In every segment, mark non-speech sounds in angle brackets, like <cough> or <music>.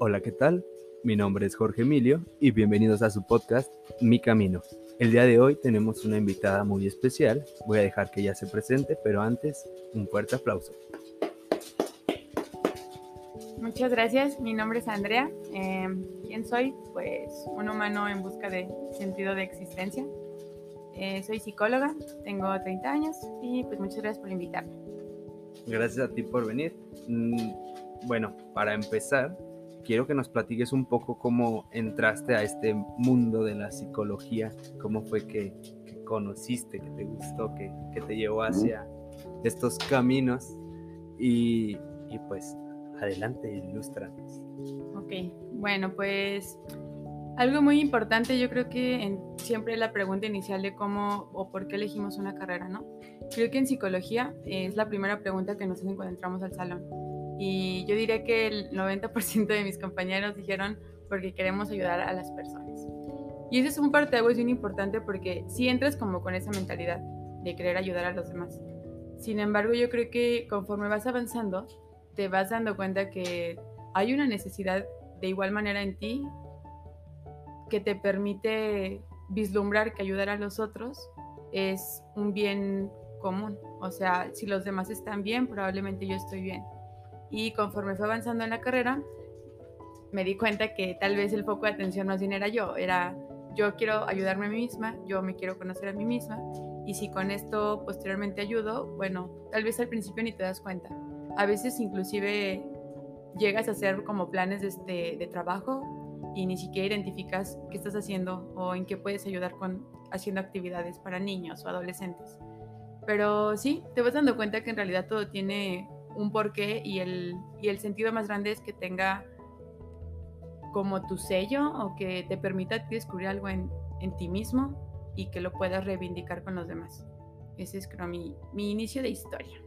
Hola, ¿qué tal? Mi nombre es Jorge Emilio y bienvenidos a su podcast Mi Camino. El día de hoy tenemos una invitada muy especial. Voy a dejar que ella se presente, pero antes un fuerte aplauso. Muchas gracias, mi nombre es Andrea. Eh, ¿Quién soy? Pues un humano en busca de sentido de existencia. Eh, soy psicóloga, tengo 30 años y pues muchas gracias por invitarme. Gracias a ti por venir. Mm, bueno, para empezar, quiero que nos platiques un poco cómo entraste a este mundo de la psicología, cómo fue que, conociste, que te gustó, que, que, te llevó hacia estos caminos y, y pues adelante, ilústranos. Ok, bueno, pues algo muy importante, yo creo que en, siempre la pregunta inicial de cómo o por qué elegimos una carrera, ¿no? Creo que en psicología es la primera pregunta que nos hacen cuando entramos al salón. Y yo diría que el 90% de mis compañeros dijeron porque queremos ayudar a las personas. Y ese es un parte de bien importante porque si entras como con esa mentalidad de querer ayudar a los demás. Sin embargo, yo creo que conforme vas avanzando, te vas dando cuenta que hay una necesidad de igual manera en ti que te permite vislumbrar que ayudar a los otros es un bien común. O sea, si los demás están bien, probablemente yo estoy bien. Y conforme fue avanzando en la carrera, me di cuenta que tal vez el foco de atención más bien era yo. Era yo quiero ayudarme a mí misma, yo me quiero conocer a mí misma. Y si con esto posteriormente ayudo, bueno, tal vez al principio ni te das cuenta. A veces inclusive llegas a hacer como planes de, este, de trabajo y ni siquiera identificas qué estás haciendo o en qué puedes ayudar con haciendo actividades para niños o adolescentes. Pero sí, te vas dando cuenta que en realidad todo tiene un porqué y el, y el sentido más grande es que tenga como tu sello o que te permita descubrir algo en, en ti mismo y que lo puedas reivindicar con los demás. Ese es creo mi, mi inicio de historia.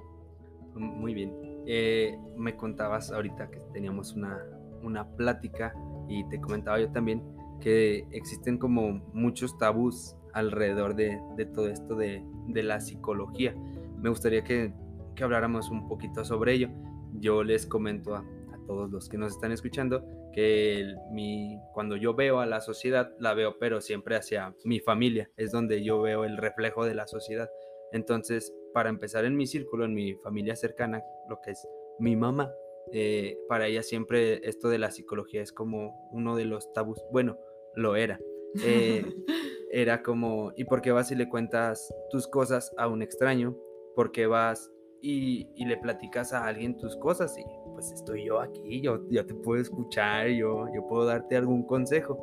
Muy bien. Eh, me contabas ahorita que teníamos una, una plática y te comentaba yo también que existen como muchos tabús alrededor de, de todo esto de, de, la psicología. Me gustaría que, que, habláramos un poquito sobre ello. Yo les comento a, a todos los que nos están escuchando que el, mi, cuando yo veo a la sociedad, la veo pero siempre hacia mi familia, es donde yo veo el reflejo de la sociedad. Entonces, para empezar en mi círculo, en mi familia cercana, lo que es mi mamá, eh, para ella siempre esto de la psicología es como uno de los tabús, bueno, lo era. Eh, <laughs> era como, ¿y por qué vas y le cuentas tus cosas a un extraño? ¿Por qué vas y, y, le platicas a alguien tus cosas? Y pues estoy yo aquí, yo, yo te puedo escuchar, yo, yo puedo darte algún consejo.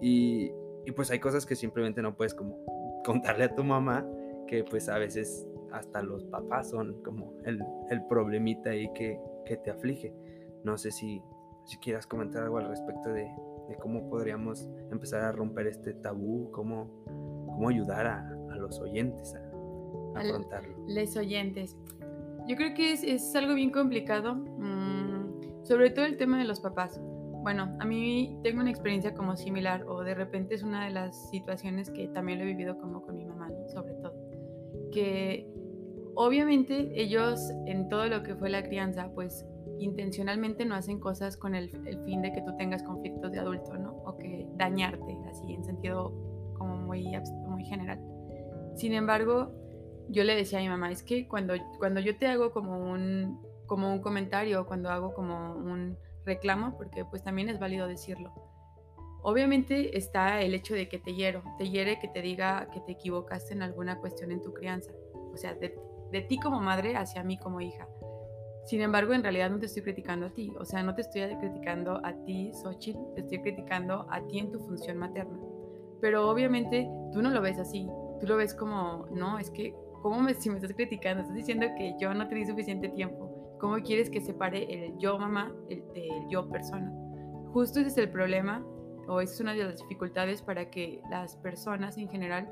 Y, y pues hay cosas que simplemente no puedes como <laughs> contarle a tu mamá, que pues a veces hasta los papás son como el, el problemita ahí que, que te aflige. No sé si, si quieras comentar algo al respecto de, de cómo podríamos empezar a romper este tabú, cómo, cómo ayudar a, a los oyentes a, a afrontarlo. Les oyentes. Yo creo que es, es algo bien complicado, mmm, sobre todo el tema de los papás. Bueno, a mí tengo una experiencia como similar o de repente es una de las situaciones que también lo he vivido como con mi mamá, sobre todo. Que Obviamente ellos en todo lo que fue la crianza, pues intencionalmente no hacen cosas con el, el, fin de que tú tengas conflictos de adulto, ¿no? O que dañarte, así en sentido como muy, muy general. Sin embargo, yo le decía a mi mamá, es que cuando, cuando yo te hago como un, como un comentario, cuando hago como un reclamo, porque pues también es válido decirlo, obviamente está el hecho de que te hiero, te hiere que te diga que te equivocaste en alguna cuestión en tu crianza. O sea, de, de ti como madre hacia mí como hija. Sin embargo, en realidad no te estoy criticando a ti, o sea, no te estoy criticando a ti, Xochitl, te estoy criticando a ti en tu función materna. Pero obviamente tú no lo ves así, tú lo ves como, no, es que, ¿cómo me, si me estás criticando? Estás diciendo que yo no te di suficiente tiempo. ¿Cómo quieres que separe el yo mamá el, del yo persona? Justo ese es el problema, o esa es una de las dificultades para que las personas en general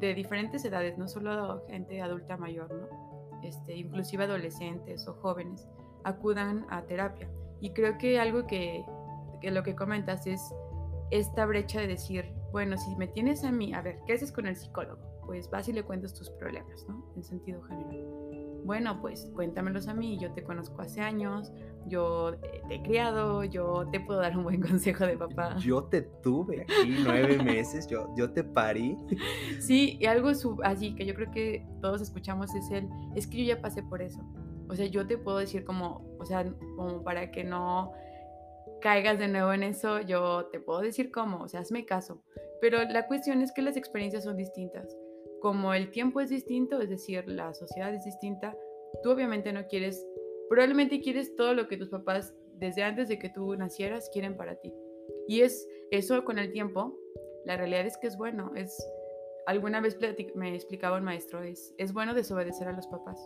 de diferentes edades, no solo gente adulta mayor, ¿no? Este, inclusive adolescentes o jóvenes, acudan a terapia. Y creo que algo que, que, lo que comentas es esta brecha de decir, bueno, si me tienes a mí, a ver, ¿qué haces con el psicólogo? Pues vas y le cuentas tus problemas, ¿no? En sentido general. Bueno, pues cuéntamelos a mí, yo te conozco hace años, yo te he criado, yo te puedo dar un buen <laughs> consejo de papá. Yo te tuve aquí nueve <laughs> meses, yo, yo te parí. Sí, y algo así que yo creo que todos escuchamos es el, es que yo ya pasé por eso. O sea, yo te puedo decir como, o sea, como para que no caigas de nuevo en eso, yo te puedo decir cómo, o sea, hazme caso. Pero la cuestión es que las experiencias son distintas. Como el tiempo es distinto, es decir, la sociedad es distinta, tú obviamente no quieres, probablemente quieres todo lo que tus papás desde antes de que tú nacieras quieren para ti. Y es eso con el tiempo, la realidad es que es bueno, es alguna vez me explicaba un maestro, es, es bueno desobedecer a los papás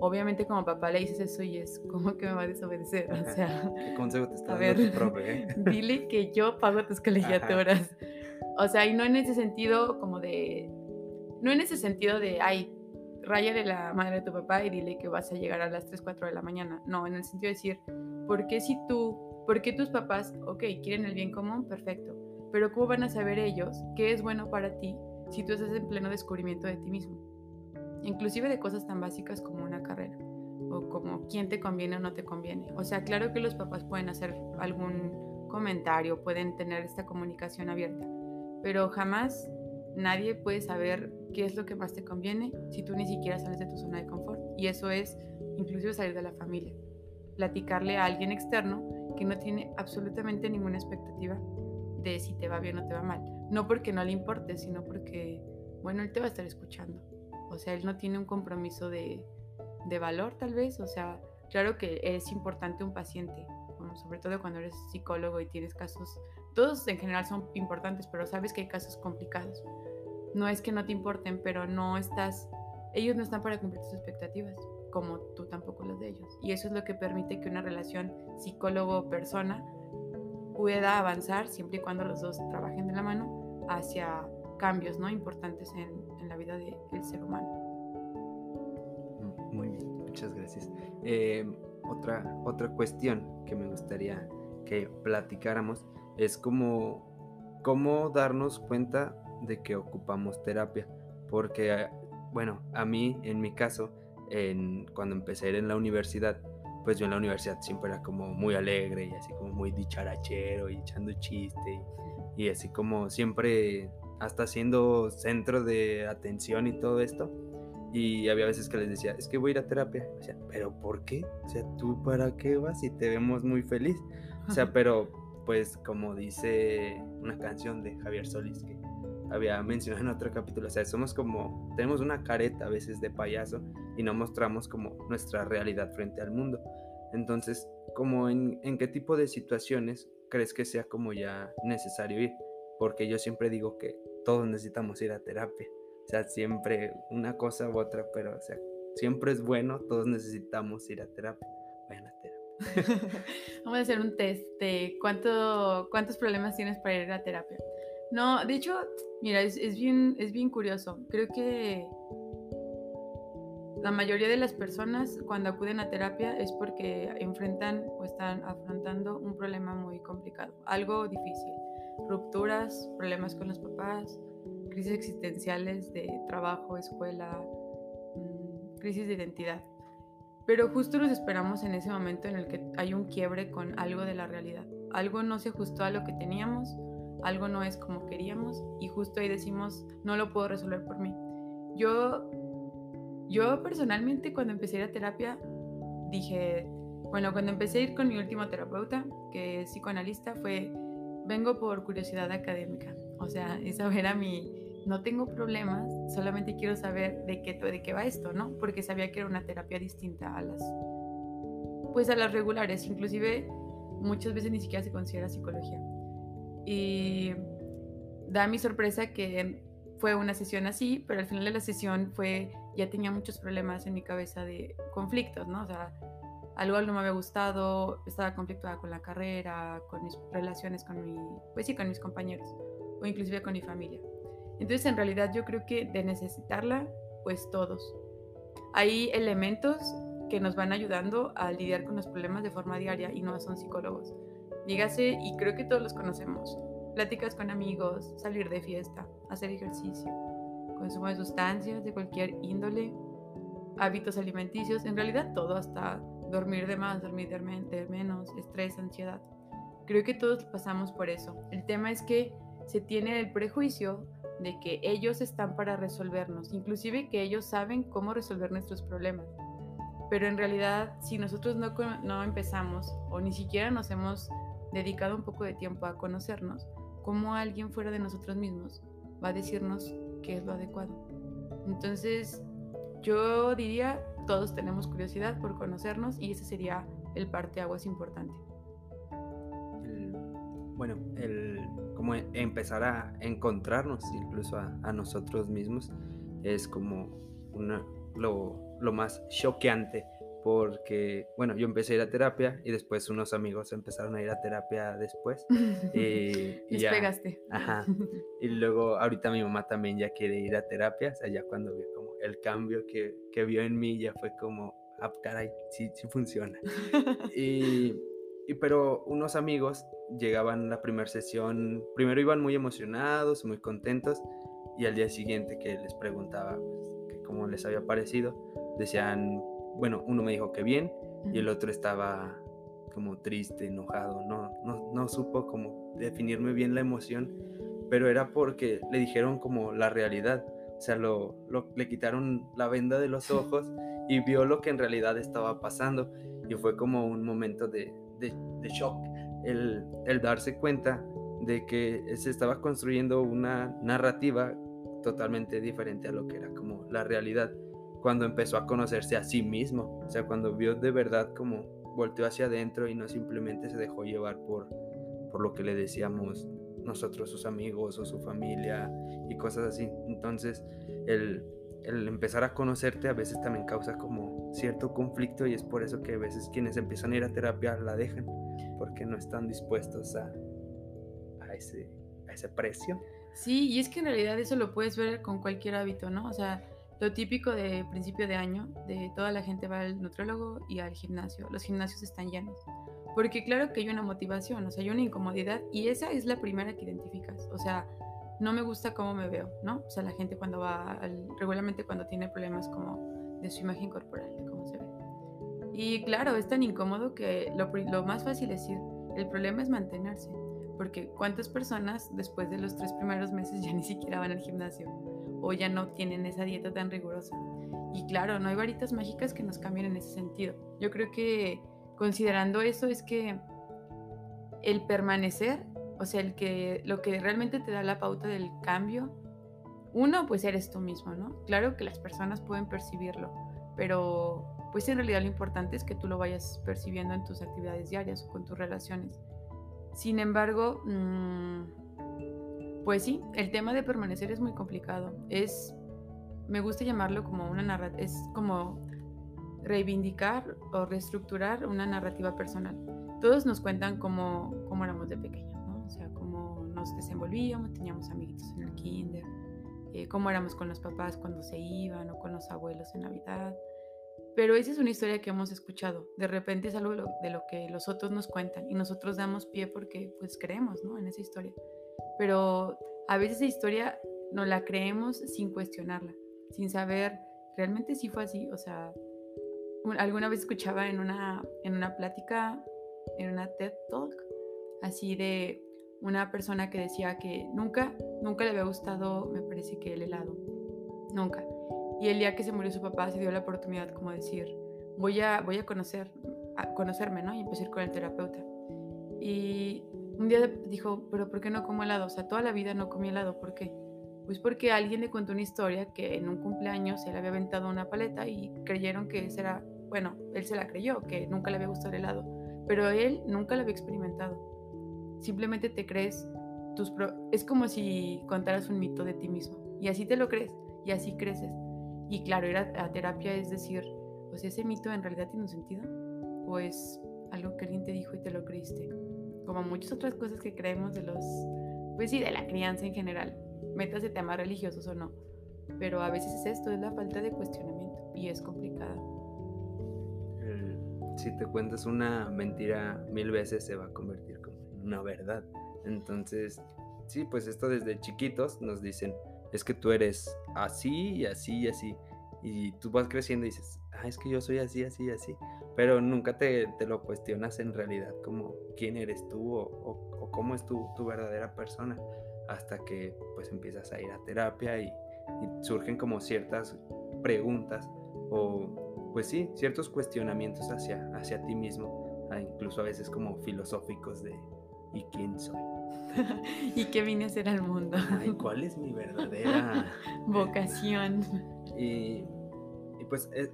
obviamente como papá le dices eso y es como que me va a desobedecer. O sea, ¿qué consejo te <laughs> está dando tu profe? Eh? <laughs> Dile que yo pago tus <laughs> colegiaturas. O sea, y no en ese sentido como de, no en ese sentido de, ay, ráyale la madre de tu papá y dile que vas a llegar a las 3, 4 de la mañana. No, en el sentido de decir, ¿por qué si tú, por qué tus papás, ok, quieren el bien común? Perfecto. Pero ¿cómo van a saber ellos qué es bueno para ti si tú estás en pleno descubrimiento de ti mismo? inclusive de cosas tan básicas como una carrera o como quién te conviene o no te conviene. O sea, claro que los papás pueden hacer algún comentario, pueden tener esta comunicación abierta, pero jamás nadie puede saber qué es lo que más te conviene si tú ni siquiera sales de tu zona de confort. Y eso es inclusive salir de la familia, platicarle a alguien externo que no tiene absolutamente ninguna expectativa de si te va bien o te va mal. No porque no le importe, sino porque, bueno, él te va a estar escuchando. O sea, él no tiene un compromiso de, valor tal vez. O sea, claro que es importante un paciente, sobre todo cuando eres psicólogo y tienes casos, todos en general son importantes, pero sabes que hay casos complicados. No es que no te importen, pero no estás, ellos no están para cumplir tus expectativas, como tú tampoco las de ellos. Y eso es lo que permite que una relación psicólogo-persona pueda avanzar siempre y cuando los dos trabajen de la mano hacia cambios ¿no? importantes en, en la vida del ser humano. Muy bien, muchas gracias. Eh, otra, otra cuestión que me gustaría que platicáramos es cómo, cómo darnos cuenta de que ocupamos terapia. Porque, bueno, a mí, en mi caso, en, cuando empecé a ir en la universidad, pues yo en la universidad siempre era como muy alegre y así como muy dicharachero y echando chiste y, y así como siempre hasta siendo centro de atención y todo esto. Y había veces que les decía, es que voy a ir a terapia. O sea, pero ¿por qué? O sea, ¿tú para qué vas y te vemos muy feliz? O sea, pero pues como dice una canción de Javier Solís que había mencionado en otro capítulo, o sea, somos como, tenemos una careta a veces de payaso y no mostramos como nuestra realidad frente al mundo. Entonces, como en, en qué tipo de situaciones crees que sea como ya necesario ir? Porque yo siempre digo que todos necesitamos ir a terapia. O sea, siempre una cosa u otra, pero o sea, siempre es bueno, todos necesitamos ir a terapia. Vayan a terapia. <laughs> Vamos a hacer un test de cuánto, cuántos problemas tienes para ir a terapia. No, de hecho, mira, es, es, bien, es bien curioso. Creo que la mayoría de las personas cuando acuden a terapia es porque enfrentan o están afrontando un problema muy complicado, algo difícil rupturas, problemas con los papás, crisis existenciales de trabajo, escuela, mm, crisis de identidad. Pero justo nos esperamos en ese momento en el que hay un quiebre con algo de la realidad. Algo no se ajustó a lo que teníamos, algo no es como queríamos y justo ahí decimos, no lo puedo resolver por mí. Yo, yo personalmente cuando empecé a ir a terapia dije, bueno, cuando empecé a ir con mi último terapeuta, que es psicoanalista, fue vengo por curiosidad académica. O sea, es saber a mí, no tengo problemas, solamente quiero saber de qué, de qué va esto, ¿no? Porque sabía que era una terapia distinta a las, pues a las regulares, inclusive muchas veces ni siquiera se considera psicología. Y da mi sorpresa que fue una sesión así, pero al final de la sesión fue, ya tenía muchos problemas en mi cabeza de conflictos, ¿no? O sea, algo no me había gustado, estaba conflictuada con la carrera, con mis relaciones con mi, pues sí, con mis compañeros o inclusive con mi familia. Entonces, en realidad yo creo que de necesitarla, pues todos. Hay elementos que nos van ayudando a lidiar con los problemas de forma diaria y no son psicólogos. Dígase, y creo que todos los conocemos, pláticas con amigos, salir de fiesta, hacer ejercicio, consumo de sustancias de cualquier índole, hábitos alimenticios, en realidad todo, hasta dormir de más, dormir de menos, estrés, ansiedad. Creo que todos pasamos por eso. El tema es que se tiene el prejuicio de que ellos están para resolvernos, inclusive que ellos saben cómo resolver nuestros problemas. Pero en realidad, si nosotros no, no empezamos o ni siquiera nos hemos dedicado un poco de tiempo a conocernos, ¿cómo alguien fuera de nosotros mismos va a decirnos qué es lo adecuado? Entonces, yo diría, todos tenemos curiosidad por conocernos y ese sería el parte aguas importante. bueno, el como empezar a encontrarnos incluso a, a nosotros mismos es como una, lo, lo más choqueante porque, bueno, yo empecé a ir a terapia y después unos amigos empezaron a ir a terapia después. <laughs> y, y ya, pegaste. Ajá. <laughs> Y luego ahorita mi mamá también ya quiere ir a terapia, o sea, ya cuando vio como el cambio que, que vio en mí ya fue como, ah, caray, sí, sí funciona. <laughs> y, y, pero unos amigos llegaban a la primera sesión, primero iban muy emocionados, muy contentos, y al día siguiente que les preguntaba pues, que cómo les había parecido, decían, bueno, uno me dijo que bien, y el otro estaba como triste, enojado, no, no, no supo cómo definirme bien la emoción, pero era porque le dijeron como la realidad, o sea, lo, le quitaron la venda de los ojos y vio lo que en realidad estaba pasando y fue como un momento de, de, de shock el, el darse cuenta de que se estaba construyendo una narrativa totalmente diferente a lo que era como la realidad cuando empezó a conocerse a sí mismo, o sea, cuando vio de verdad como volteó hacia adentro y no simplemente se dejó llevar por, por lo que le decíamos nosotros, sus amigos o su familia y cosas así. Entonces, el, el empezar a conocerte a veces también causa como cierto conflicto y es por eso que a veces quienes empiezan a ir a terapia la dejan porque no están dispuestos a, a, ese, a ese precio. Sí, y es que en realidad eso lo puedes ver con cualquier hábito, ¿no? O sea, lo típico de principio de año, de toda la gente va al nutrólogo y al gimnasio. Los gimnasios están llenos. Porque claro que hay una motivación, o sea, hay una incomodidad y esa es la primera que identificas. O sea, no me gusta cómo me veo, ¿no? O sea, la gente cuando va, regularmente cuando tiene problemas como de su imagen corporal, de cómo se ve. Y claro, es tan incómodo que lo, lo más fácil es ir. El problema es mantenerse. Porque cuántas personas después de los tres primeros meses <laughs> ya ni siquiera van al gimnasio o ya no tienen esa dieta tan rigurosa. Y claro, no hay varitas mágicas que nos cambien en ese sentido. Yo creo que considerando eso es que el permanecer, o sea, el que lo que realmente te da la pauta del cambio, uno, pues eres tú mismo, ¿no? Claro que las personas pueden percibirlo, pero pues en realidad lo importante es que tú lo vayas percibiendo en tus actividades diarias o con tus relaciones. Sin embargo, mmm, pues sí, el tema de permanecer es muy complicado. Es, me gusta llamarlo como una narrativa, es como reivindicar o reestructurar una narrativa personal. Todos nos cuentan cómo, cómo éramos de pequeños, ¿no? O sea, cómo nos desenvolvíamos, teníamos amiguitos en el kinder, eh, cómo éramos con los papás cuando se iban o con los abuelos en Navidad. Pero esa es una historia que hemos escuchado. De repente es algo de lo, que los otros nos cuentan y nosotros damos pie porque pues creemos, ¿no? En esa historia. Pero a veces esa historia no la creemos sin cuestionarla, sin saber realmente si fue así. O sea, alguna vez escuchaba en una, en una plática, en una TED Talk, así de una persona que decía que nunca, nunca le había gustado, me parece que el helado, nunca. Y el día que se murió su papá se dio la oportunidad como decir, voy a, voy a conocer, a conocerme, ¿no? Y ir con el terapeuta. Y un día dijo, pero ¿por qué no como helado? O sea, toda la vida no comí helado, ¿por qué? Pues porque alguien le contó una historia que en un cumpleaños se le había aventado una paleta y creyeron que esa era bueno, él se la creyó, que nunca le había gustado el helado, pero él nunca lo había experimentado. Simplemente te crees tus... es como si contaras un mito de ti mismo, y así te lo crees, y así creces. Y claro, ir a, terapia es decir, pues ese mito en realidad tiene un sentido, o es algo que alguien te dijo y te lo creíste. Como muchas otras cosas que creemos de los, pues sí, de la crianza en general, metas de temas religiosos o no. Pero a veces es esto, es la falta de cuestionamiento y es complicada si te cuentas una mentira mil veces se va a convertir como una verdad. Entonces, sí, pues esto desde chiquitos nos dicen, es que tú eres así y así y así. Y tú vas creciendo y dices, ah, es que yo soy así, así, así. Pero nunca te, lo cuestionas en realidad como quién eres tú o, cómo es tu, tu, verdadera persona. Hasta que pues empiezas a ir a terapia y, y surgen como ciertas preguntas o pues sí, ciertos cuestionamientos hacia, hacia ti mismo, incluso a veces como filosóficos de ¿y quién soy? <laughs> ¿Y qué vine a hacer al mundo? Ay, ¿cuál es mi verdadera <laughs> vocación? <laughs> Y, pues eh,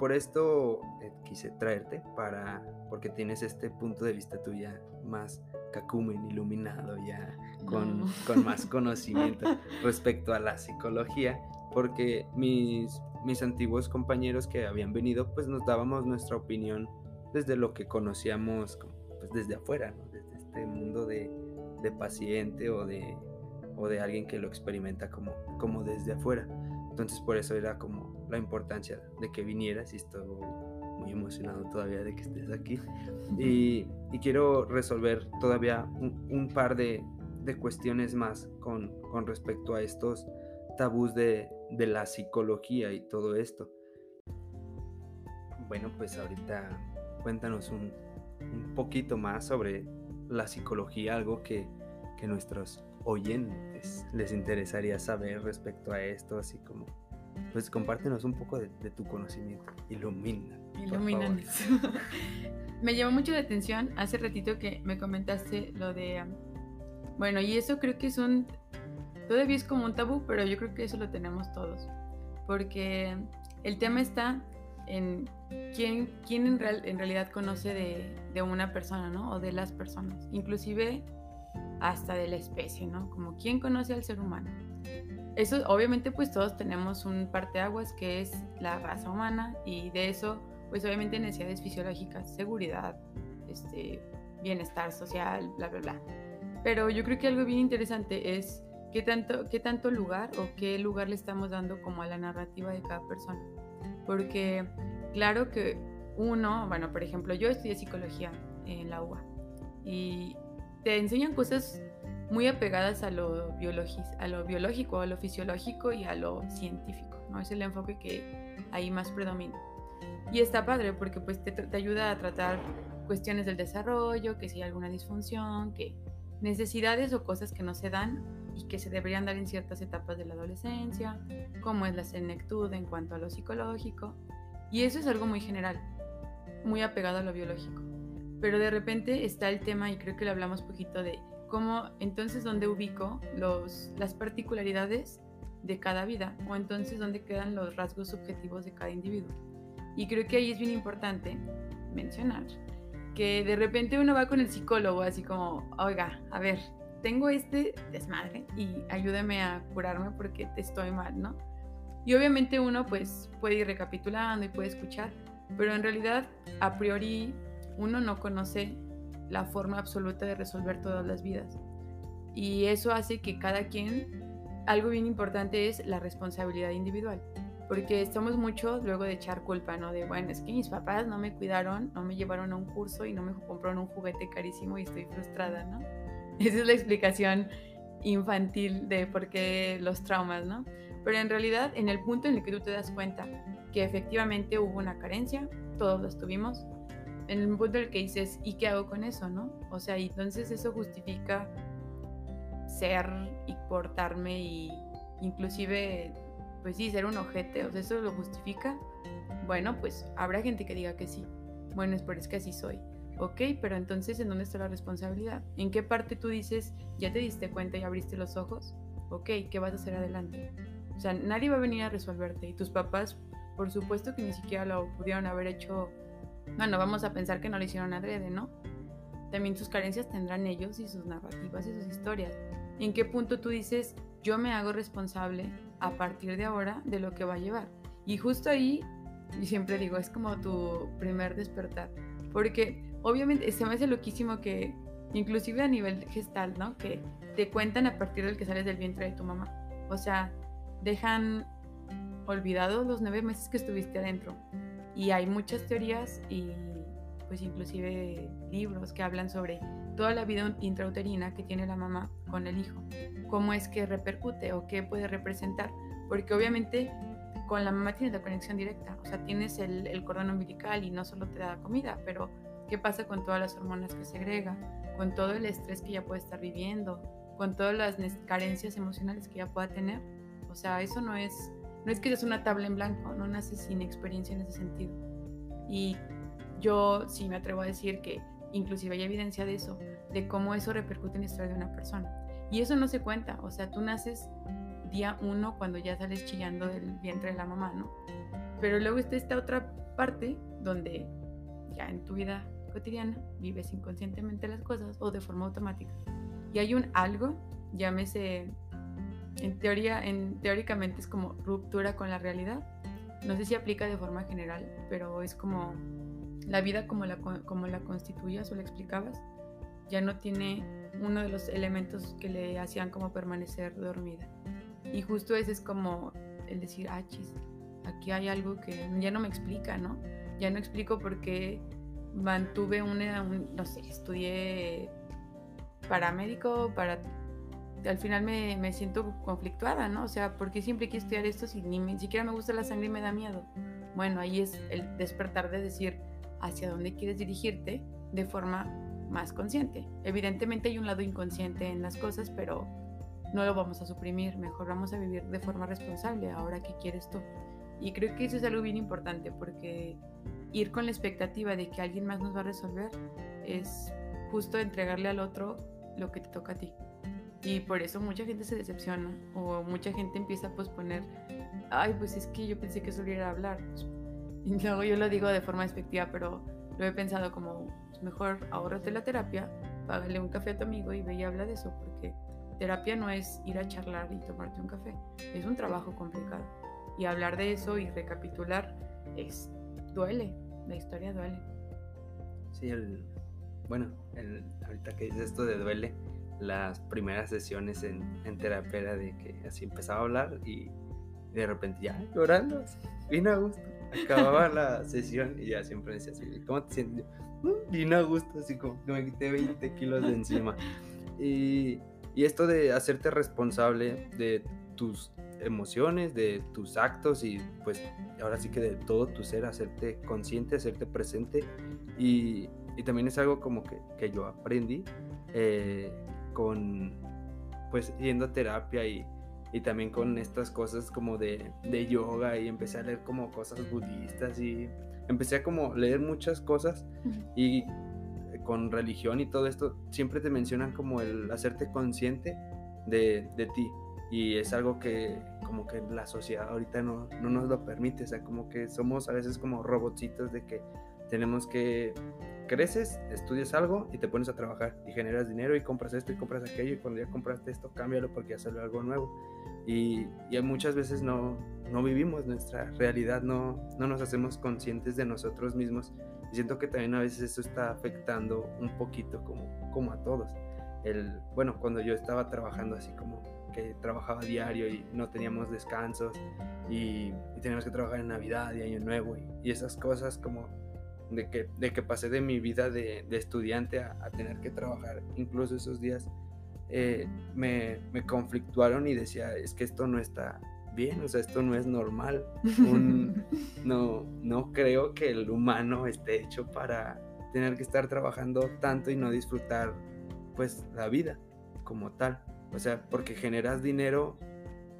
por esto eh, quise traerte para, porque tienes este punto de vista tuya más cacumen, iluminado ya, con, con más <laughs> conocimiento respecto a la psicología, porque mis, mis antiguos compañeros que habían venido, pues nos dábamos nuestra opinión desde lo que conocíamos pues desde afuera, desde este mundo de, de paciente o de, o de alguien que lo experimenta como, como desde afuera. Entonces por eso era como la importancia de que vinieras y estoy muy emocionado todavía de que estés aquí. Y, y quiero resolver todavía un, par de, de, cuestiones más con, con respecto a estos tabús de, de la psicología y todo esto. Bueno, pues ahorita cuéntanos un, un poquito más sobre la psicología, algo que, que nuestros oyentes les interesaría saber respecto a esto, así como, pues compártenos un poco de, tu conocimiento, ilumina. Ilumínanos. <laughs> me llamó mucho la atención hace ratito que me comentaste lo de, bueno, y eso creo que es un, todavía es como un tabú, pero yo creo que eso lo tenemos todos, porque el tema está en quién, quién en, en, realidad conoce de, de, una persona, ¿no? O de las personas, inclusive hasta de la especie, ¿no? Como quién conoce al ser humano. Eso, obviamente, pues todos tenemos un parteaguas que es la raza humana y de eso, pues obviamente necesidades fisiológicas, seguridad, este, bienestar social, bla, bla, bla. Pero yo creo que algo bien interesante es qué tanto, qué tanto lugar o qué lugar le estamos dando como a la narrativa de cada persona porque claro que uno, bueno, por ejemplo, yo estudié psicología en la UA y te enseñan cosas muy apegadas a lo, a lo biológico, a lo fisiológico y a lo científico, ¿no? Es el enfoque que ahí más predomina. Y está padre porque pues te, te ayuda a tratar cuestiones del desarrollo, que si hay alguna disfunción, que necesidades o cosas que no se dan y que se deberían dar en ciertas etapas de la adolescencia, como es la senectud en cuanto a lo psicológico. Y eso es algo muy general, muy apegado a lo biológico. Pero de repente está el tema, y creo que lo hablamos poquito, de cómo entonces dónde ubico los, las particularidades de cada vida, o entonces dónde quedan los rasgos subjetivos de cada individuo. Y creo que ahí es bien importante mencionar que de repente uno va con el psicólogo así como, oiga, a ver, tengo este desmadre y ayúdame a curarme porque te estoy mal, ¿no? Y obviamente uno pues puede ir recapitulando y puede escuchar, pero en realidad a priori uno no conoce la forma absoluta de resolver todas las vidas. Y eso hace que cada quien, algo bien importante es la responsabilidad individual, porque estamos mucho luego de echar culpa, ¿no? De, bueno, es que mis papás no me cuidaron, no me llevaron a un curso y no me compraron un juguete carísimo y estoy frustrada, ¿no? <laughs> Esa es la explicación infantil de por qué los traumas, ¿no? Pero en realidad, en el punto en el que tú te das cuenta que efectivamente hubo una carencia, todos los tuvimos, en el punto en el que dices, ¿y qué hago con eso, no? O sea, entonces eso justifica ser y portarme y inclusive, pues sí, ser un ojete, o sea, eso lo justifica. Bueno, pues habrá gente que diga que sí. Bueno, por es que así soy. Ok, pero entonces, ¿en dónde está la responsabilidad? ¿En qué parte tú dices, ya te diste cuenta y abriste los ojos? Ok, ¿qué vas a hacer adelante? O sea, nadie va a venir a resolverte y tus papás, por supuesto que ni siquiera lo pudieron haber hecho, bueno, vamos a pensar que no lo hicieron adrede, ¿no? También sus carencias tendrán ellos y sus narrativas y sus historias. ¿En qué punto tú dices, yo me hago responsable a partir de ahora de lo que va a llevar? Y justo ahí, y siempre digo, es como tu primer despertar. Porque obviamente se me hace loquísimo que, inclusive a nivel gestal, ¿no? Que te cuentan a partir del que sales del vientre de tu mamá. O sea, dejan olvidados los nueve meses que estuviste adentro. Y hay muchas teorías y pues inclusive libros que hablan sobre toda la vida intrauterina que tiene la mamá con el hijo, cómo es que repercute o qué puede representar, porque obviamente con la mamá tienes la conexión directa, o sea, tienes el, el cordón umbilical y no solo te da comida, pero qué pasa con todas las hormonas que segrega, con todo el estrés que ya puede estar viviendo, con todas las carencias emocionales que ya pueda tener. O sea, eso no es, no es que es una tabla en blanco, no nace sin experiencia en ese sentido. Y yo sí me atrevo a decir que inclusive hay evidencia de eso, de cómo eso repercute en la historia de una persona. Y eso no se cuenta, o sea, tú naces día uno cuando ya sales chillando del vientre de la mamá, ¿no? Pero luego está esta otra parte donde ya en tu vida cotidiana vives inconscientemente las cosas o de forma automática. Y hay un algo, llámese, en teoría, en, teóricamente es como ruptura con la realidad. No sé si aplica de forma general, pero es como la vida como la, como la constituías o la explicabas, ya no tiene uno de los elementos que le hacían como permanecer dormida. Y justo ese es como el decir, ah, chis, aquí hay algo que ya no me explica, ¿no? Ya no explico por qué mantuve una, no sé, estudié paramédico, para... Al final me, me, siento conflictuada, ¿no? O sea, ¿por qué siempre quiero estudiar esto si ni, siquiera me gusta la sangre y me da miedo? Bueno, ahí es el despertar de decir hacia dónde quieres dirigirte de forma más consciente. Evidentemente hay un lado inconsciente en las cosas, pero no lo vamos a suprimir, mejor vamos a vivir de forma responsable ahora que quieres tú. Y creo que eso es algo bien importante porque ir con la expectativa de que alguien más nos va a resolver es justo entregarle al otro lo que te toca a ti. Y por eso mucha gente se decepciona o mucha gente empieza a posponer, ay, pues es que yo pensé que eso a hablar. <laughs> Y luego yo lo digo de forma despectiva, pero lo he pensado como, pues mejor ahorrate la terapia, págale un café a tu amigo y ve y habla de eso, porque terapia no es ir a charlar y tomarte un café, es un trabajo complicado. Y hablar de eso y recapitular es duele, la historia duele. Sí, el, bueno, el, ahorita que dices esto de duele, las primeras sesiones en, en terapia era de que así empezaba a hablar y de repente ya llorando, bien a gusto. Acababa la sesión y ya siempre decía así, ¿cómo te sientes? Mm, bien a gusto, así como que me quité 20 kilos de encima. Y, y esto de hacerte responsable de tus emociones, de tus actos y pues ahora sí que de todo tu ser, hacerte consciente, hacerte presente y, y también es algo como que, que yo aprendí eh, con pues yendo a terapia y, y, también con estas cosas como de, de, yoga y empecé a leer como cosas budistas y empecé a como leer muchas cosas y con religión y todo esto siempre te mencionan como el hacerte consciente de, de ti y es algo que como que la sociedad ahorita no, no nos lo permite, o sea, como que somos a veces como robotcitos de que tenemos que creces, estudias algo y te pones a trabajar y generas dinero y compras esto y compras aquello y cuando ya compraste esto cámbialo porque ya sale algo nuevo y, y muchas veces no, no vivimos nuestra realidad, no, no nos hacemos conscientes de nosotros mismos y siento que también a veces eso está afectando un poquito como, como a todos. El, bueno, cuando yo estaba trabajando así como que trabajaba diario y no teníamos descansos y, teníamos que trabajar en Navidad y Año Nuevo y, esas cosas como de que, de que pasé de mi vida de, estudiante a, tener que trabajar incluso esos días eh, me, me, conflictuaron y decía es que esto no está bien, o sea, esto no es normal. <laughs> no, no creo que el humano esté hecho para tener que estar trabajando tanto y no disfrutar pues la vida como tal. O sea, porque generas dinero,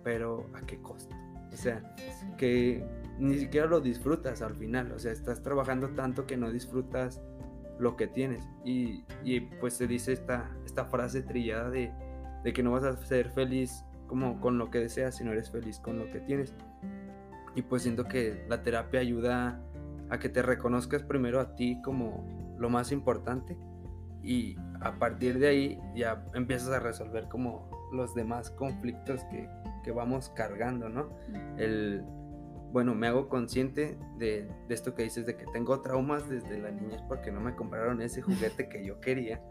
pero ¿a qué costo? O sea, que ni siquiera lo disfrutas al final. O sea, estás trabajando tanto que no disfrutas lo que tienes. Y, y pues se dice esta, esta frase trillada de, de, que no vas a ser feliz como con lo que deseas, sino eres feliz con lo que tienes. Y pues siento que la terapia ayuda a que te reconozcas primero a ti como lo más importante y a partir de ahí ya empiezas a resolver como los demás conflictos que, que vamos cargando, ¿no? El, bueno, me hago consciente de, de, esto que dices, de que tengo traumas desde la niñez porque no me compraron ese <laughs> juguete que yo quería.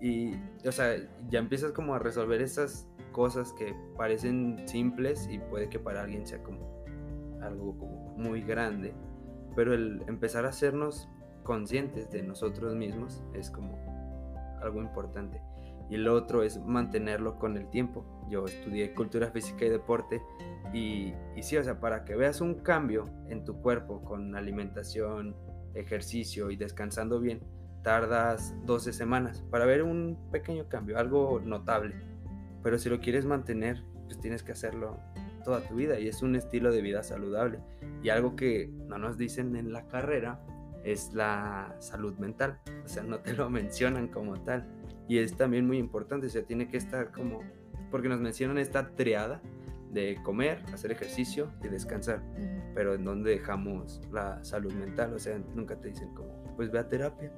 Y, o sea, ya empiezas como a resolver esas cosas que parecen simples y puede que para alguien sea como algo como muy grande. Pero el empezar a hacernos conscientes de nosotros mismos es como algo importante. Y el otro es mantenerlo con el tiempo. Yo estudié cultura física y deporte y, y sí, o sea, para que veas un cambio en tu cuerpo con alimentación, ejercicio y descansando bien, tardas 12 semanas para ver un pequeño cambio, algo notable. Pero si lo quieres mantener, pues tienes que hacerlo toda tu vida y es un estilo de vida saludable. Y algo que no nos dicen en la carrera es la salud mental, o sea, no te lo <laughs> mencionan como tal. Y es también muy importante, o sea, tiene que estar como, porque nos mencionan esta triada de comer, hacer ejercicio y descansar, pero en donde dejamos la salud mental, o sea, nunca te dicen como, pues ve a terapia.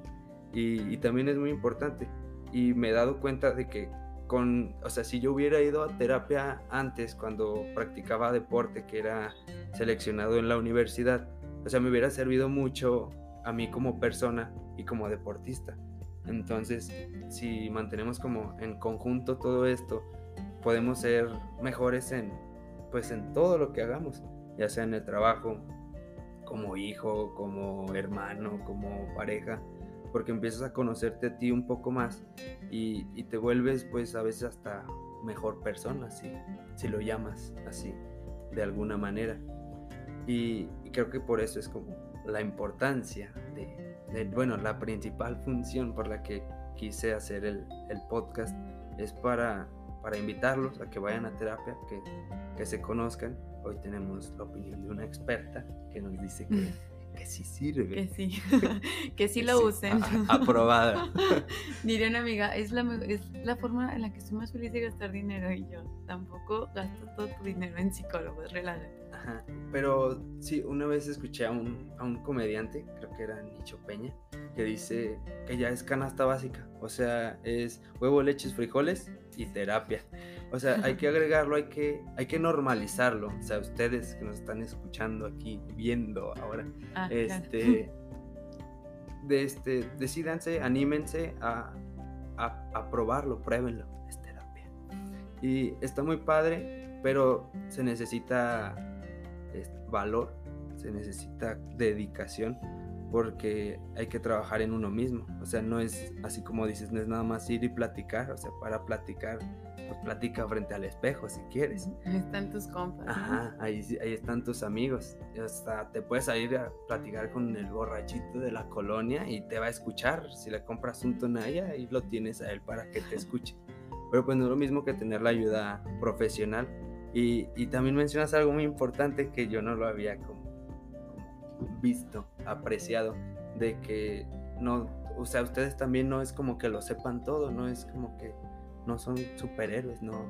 Y, y también es muy importante. Y me he dado cuenta de que con, o sea, si yo hubiera ido a terapia antes, cuando practicaba deporte, que era seleccionado en la universidad, o sea, me hubiera servido mucho a mí como persona y como deportista. Entonces, si mantenemos como en conjunto todo esto, podemos ser mejores en, pues, en todo lo que hagamos, ya sea en el trabajo, como hijo, como hermano, como pareja porque empiezas a conocerte a ti un poco más y, te vuelves pues a veces hasta mejor persona, si, si lo llamas así, de alguna manera. Y, creo que por eso es como la importancia de, bueno, la principal función por la que quise hacer el, podcast es para, para invitarlos a que vayan a terapia, que, que se conozcan. Hoy tenemos la opinión de una experta que nos dice que <laughs> que sí sirve. Que sí, <laughs> que sí lo usen. aprobada. <laughs> Una amiga, es la, es la forma en la que estoy más feliz de gastar dinero y yo tampoco gasto todo tu dinero en psicólogos, relájate. Ajá, pero sí, una vez escuché a un, a un comediante, creo que era Nicho Peña, que dice que ya es canasta básica, o sea, es huevo, leches, frijoles y terapia. O sea, hay que <laughs> agregarlo, hay que, hay que normalizarlo. O sea, ustedes que nos están escuchando aquí, viendo ahora, ah, este, de este, decidanse, anímense a, a, probarlo, pruébenlo, es terapia. Y está muy padre, pero se necesita valor, se necesita dedicación porque hay que trabajar en uno mismo. O sea, no es así como dices, no es nada más ir y platicar. O sea, para platicar, pues platica frente al espejo si quieres. Ahí están tus compas. Ajá, ahí, ahí están tus amigos. hasta te puedes ir a platicar con el borrachito de la colonia y te va a escuchar. Si le compras un tonalla, y lo tienes a él para que te escuche. Pero pues no es lo mismo que tener la ayuda profesional. Y, y también mencionas algo muy importante que yo no lo había como visto, apreciado, de que no, o sea, ustedes también no es como que lo sepan todo, no es como que no son superhéroes, no,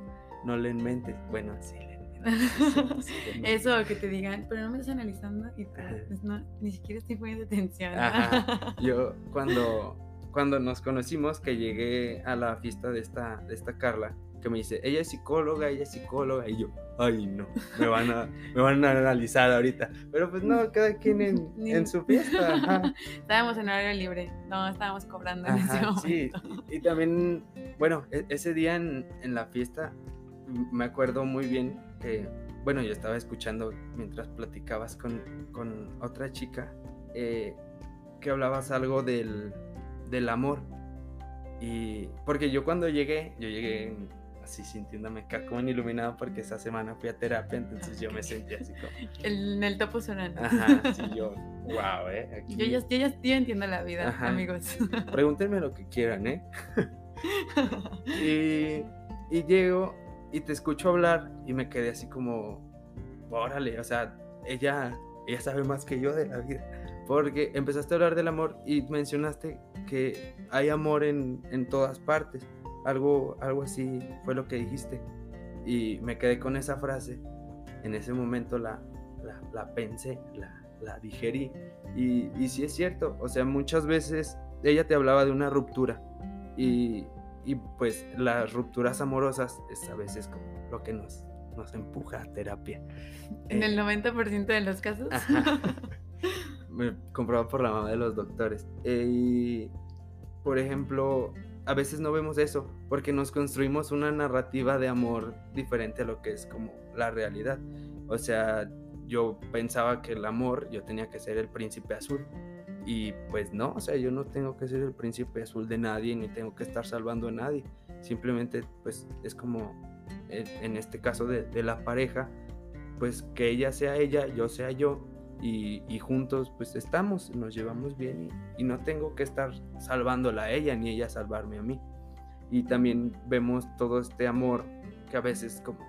no leen mentes. Bueno, sí leen <laughs> Eso, que te digan, pero no me estás analizando y pues, no, ni siquiera estoy poniendo atención. <laughs> Yo cuando, cuando nos conocimos, que llegué a la fiesta de esta, de esta Carla, que me dice, ella es psicóloga, ella es psicóloga, y yo, ay no, me van a, <laughs> me van a analizar ahorita. Pero pues no, cada quien en, <laughs> en su fiesta. <laughs> Estábamos en horario libre, no estábamos cobrando en ese momento. Sí, y también, bueno, e, ese día en, en la fiesta me acuerdo muy bien que, bueno, yo estaba escuchando mientras platicabas con, con otra chica, eh, que hablabas algo del, del amor. Y porque yo cuando llegué, yo llegué en así sintiéndome como iluminado porque esa semana fui a terapia, entonces yo me sentí así como... <laughs> en el topo sonando. Ajá, sí, yo, wow, ¿eh? <laughs> Yo, ya, yo, entiendo la vida, amigos. <laughs> Pregúntenme lo que quieran, ¿eh? y, y llego y te escucho hablar y me quedé así como, órale, o sea, ella, ella sabe más que yo de la vida. Porque empezaste a hablar del amor y mencionaste que hay amor en, en todas partes algo, algo así fue lo que dijiste. Y me quedé con esa frase. En ese momento la, la, pensé, la, la digerí. Y, y sí es cierto, o sea, muchas veces ella te hablaba de una ruptura. Y, y pues las rupturas amorosas es a veces como lo que nos, nos empuja a terapia. En el 90% eh, de los casos. <laughs> Me comprobado por la mamá de los doctores. Eh, y, por ejemplo, a veces no vemos eso porque nos construimos una narrativa de amor diferente a lo que es como la realidad. O sea, yo pensaba que el amor yo tenía que ser el príncipe azul y pues no, o sea, yo no tengo que ser el príncipe azul de nadie, ni tengo que estar salvando a nadie. Simplemente, pues es como en este caso de, de la pareja, pues que ella sea ella, yo sea yo, y, y, juntos pues estamos, nos llevamos bien y, y, no tengo que estar salvándola a ella ni ella salvarme a mí. Y también vemos todo este amor que a veces como,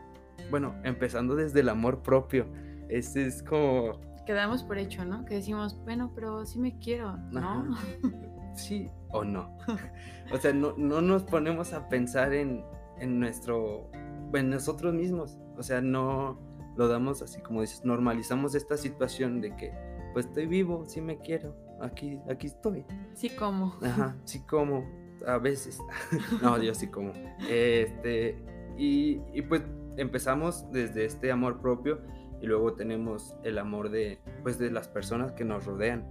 bueno, empezando desde el amor propio, este es como... Quedamos por hecho, ¿no? Que decimos, bueno, pero sí me quiero, ¿no? <laughs> Sí o no. <laughs> o sea, no, no, nos ponemos a pensar en, en nuestro, en nosotros mismos. O sea, no lo damos así como dices, normalizamos esta situación de que, pues estoy vivo, sí me quiero, aquí, aquí estoy. Sí como. Ajá, <laughs> sí como, a veces. <laughs> no, yo sí como. Este, y, y pues empezamos desde este amor propio y luego tenemos el amor de, pues de las personas que nos rodean.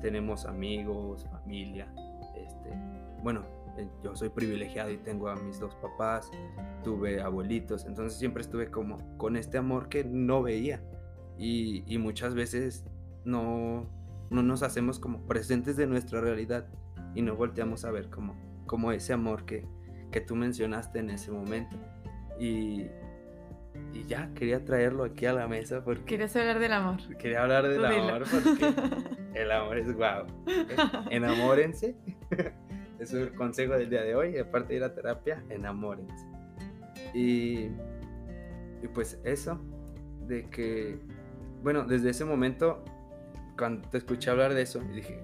Tenemos amigos, familia, este, bueno, yo soy privilegiado y tengo a mis dos papás, tuve abuelitos, entonces siempre estuve como con este amor que no veía y, y muchas veces no, no nos hacemos como presentes de nuestra realidad y no volteamos a ver como, como ese amor que, que tú mencionaste en ese momento. Y, y ya, quería traerlo aquí a la mesa porque... Querías hablar del amor. Quería hablar del amor porque el amor es guau. <laughs> Enamórense. Es el consejo del día de hoy. Aparte de ir a terapia, enamórense. Y, y pues eso, de que, bueno, desde ese momento, cuando te escuché hablar de eso, dije,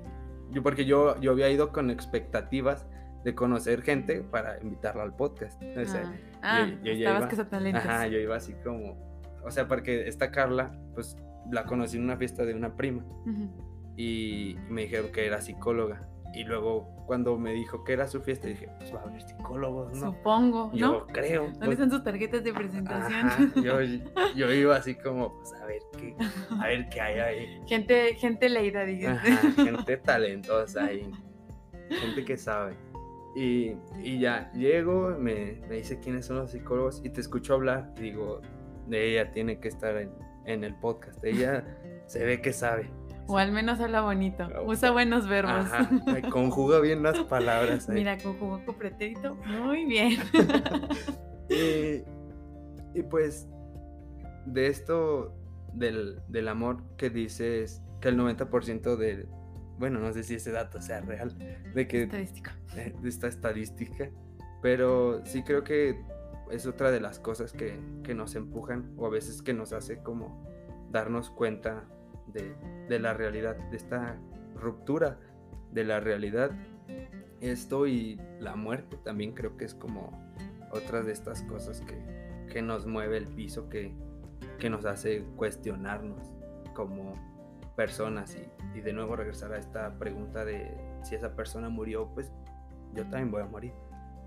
yo porque yo, yo había ido con expectativas de conocer gente para invitarla al podcast. O sea, ah, yo, yo estabas iba, ajá, yo iba así como, o sea, porque esta Carla, pues la conocí en una fiesta de una prima uh -huh. y me dijeron que era psicóloga. Y luego cuando me dijo que era su fiesta, dije, pues va a haber psicólogos, ¿no? Supongo, yo ¿no? creo. ¿Dónde pues, están sus tarjetas de presentación? Ajá, yo, <laughs> yo, iba así como, pues a ver qué, a ver qué hay ahí. Gente, gente leída, dígase. gente talentosa ahí. Gente que sabe. Y, y ya llego, me, me, dice quiénes son los psicólogos y te escucho hablar. Digo, de ella tiene que estar en, en el podcast. Ella se ve que sabe. O al menos habla bonito, usa buenos verbos. Ajá, <laughs> conjuga bien las palabras. Ahí. Mira, conjugó con pretérito muy bien. <laughs> y, y, pues, de esto del, del, amor que dices que el 90% de, bueno, no sé si ese dato sea real, de que... Estadística. De, de esta estadística, pero sí creo que es otra de las cosas que, que nos empujan o a veces que nos hace como darnos cuenta de, la realidad, de esta ruptura de la realidad. Esto y la muerte también creo que es como otra de estas cosas que, que nos mueve el piso, que, que, nos hace cuestionarnos como personas y, y, de nuevo regresar a esta pregunta de si esa persona murió, pues yo también voy a morir.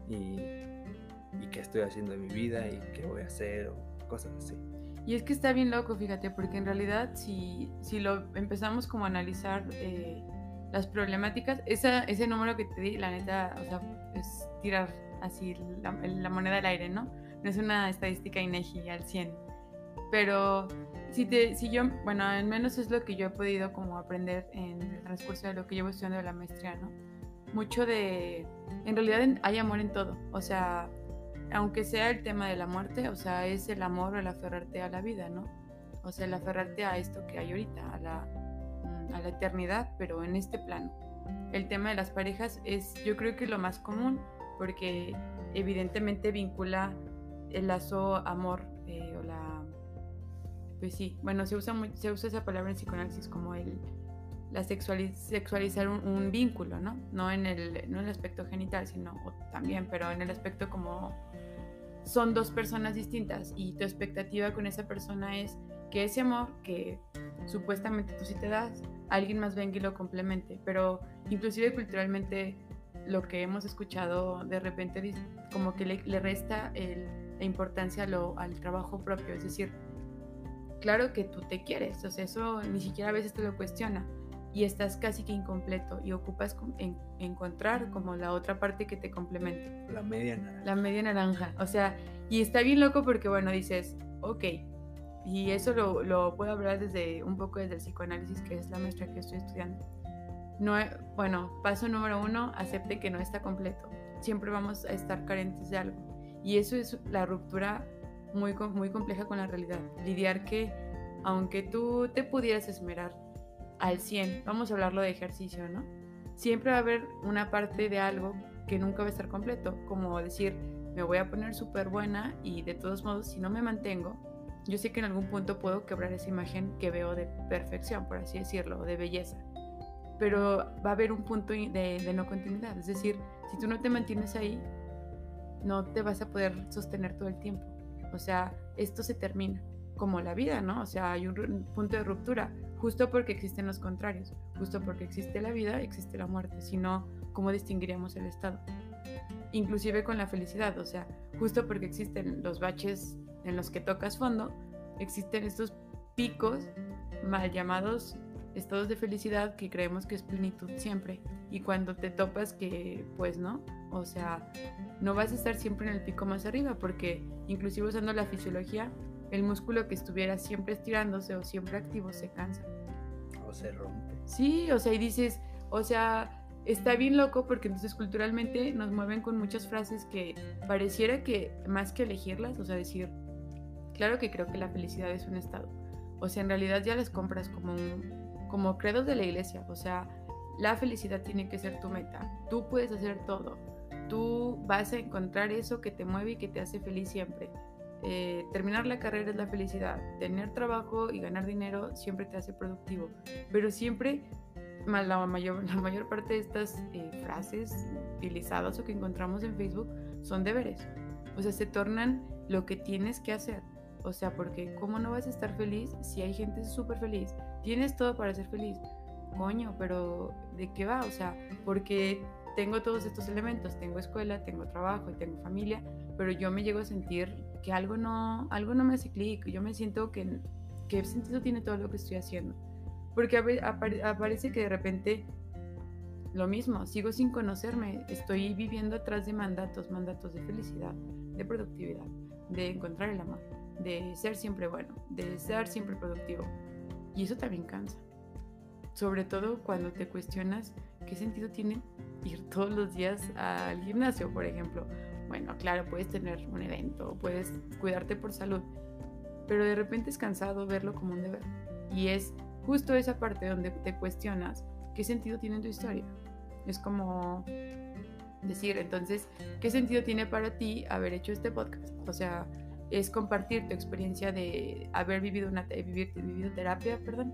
Y, y qué estoy haciendo en mi vida y qué voy a hacer o cosas así. Y es que está bien loco, fíjate, porque en realidad si, si lo empezamos como a analizar eh, las problemáticas, esa, ese número que te di, la neta, o sea, es tirar así la, la moneda al aire, ¿no? No es una estadística INEGI al 100. Pero si, te, si yo, bueno, al menos es lo que yo he podido como aprender en el transcurso de lo que llevo estudiando de la maestría, ¿no? Mucho de, en realidad hay amor en todo, o sea, aunque sea el tema de la muerte, o sea, es el amor o el aferrarte a la vida, ¿no? O sea, el aferrarte a esto que hay ahorita, a la, a la eternidad, pero en este plano. El tema de las parejas es, yo creo que lo más común, porque evidentemente vincula el lazo amor eh, o la... Pues sí, bueno, se usa, se usa esa palabra en psicoanálisis como el, la sexualiz sexualizar un, un, vínculo, ¿no? No en, el, no en el aspecto genital, sino también, pero en el aspecto como son dos personas distintas y tu expectativa con esa persona es que ese amor que supuestamente tú sí te das, alguien más venga y lo complemente, pero inclusive culturalmente lo que hemos escuchado de repente como que le, resta la importancia lo, al trabajo propio, es decir, claro que tú te quieres, o sea, eso ni siquiera a veces te lo cuestiona, y estás casi que incompleto y ocupas en, encontrar como la otra parte que te complemente. La media naranja. La media naranja. O sea, y está bien loco porque, bueno, dices, ok, y eso lo, lo puedo hablar desde un poco desde el psicoanálisis, que es la maestra que estoy estudiando. no, bueno, paso número uno, acepte que no está completo. Siempre vamos a estar carentes de algo. Y eso es la ruptura muy, muy compleja con la realidad. Lidiar que, aunque tú te pudieras esmerar al 100, vamos a hablarlo de ejercicio, ¿no? Siempre va a haber una parte de algo que nunca va a estar completo, como decir, me voy a poner súper buena y de todos modos, si no me mantengo, yo sé que en algún punto puedo quebrar esa imagen que veo de perfección, por así decirlo, de belleza. Pero va a haber un punto de, no continuidad. Es decir, si tú no te mantienes ahí, no te vas a poder sostener todo el tiempo. O sea, esto se termina, como la vida, ¿no? O sea, hay un punto de ruptura, justo porque existen los contrarios, justo porque existe la vida, existe la muerte. Si no, ¿cómo distinguiríamos el estado? Inclusive con la felicidad, o sea, justo porque existen los baches en los que tocas fondo, existen estos picos mal llamados estados de felicidad que creemos que es plenitud siempre. Y cuando te topas que, pues no, o sea, no vas a estar siempre en el pico más arriba, porque inclusive usando la fisiología, el músculo que estuviera siempre estirándose o siempre activo se cansa. O se rompe. Sí, o sea, y dices, o sea, está bien loco porque entonces culturalmente nos mueven con muchas frases que pareciera que más que elegirlas, o sea, decir, Claro que creo que la felicidad es un estado. O sea, en realidad ya les compras como, como credos de la iglesia. O sea, la felicidad tiene que ser tu meta. Tú puedes hacer todo. Tú vas a encontrar eso que te mueve y que te hace feliz siempre. Eh, terminar la carrera es la felicidad. Tener trabajo y ganar dinero siempre te hace productivo. Pero siempre la mayor, <laughs> la mayor parte de estas eh, frases utilizadas o que encontramos en Facebook son deberes. O sea, se tornan lo que tienes que hacer. O sea, porque ¿cómo no vas a estar feliz si hay gente súper feliz? Tienes todo para ser feliz. Coño, pero ¿de qué va? O sea, porque tengo todos estos elementos, tengo escuela, tengo trabajo y tengo familia, pero yo me llego a sentir que algo no, algo no me hace clic, yo me siento que qué sentido tiene todo lo que estoy haciendo. Porque aparece que de repente lo mismo, sigo sin conocerme, estoy viviendo atrás de mandatos, mandatos de felicidad, de productividad, de encontrar el amor de ser siempre bueno, de ser siempre productivo. Y eso también cansa. Sobre todo cuando te cuestionas qué sentido tiene ir todos los días al gimnasio, por ejemplo. Bueno, claro, puedes tener un evento, puedes cuidarte por salud, pero de repente es cansado verlo como un deber. Y es justo esa parte donde te cuestionas qué sentido tiene tu historia. Es como decir, entonces, ¿qué sentido tiene para ti haber hecho este podcast? O sea, es compartir tu experiencia de haber vivido una vivir, vivido terapia, perdón,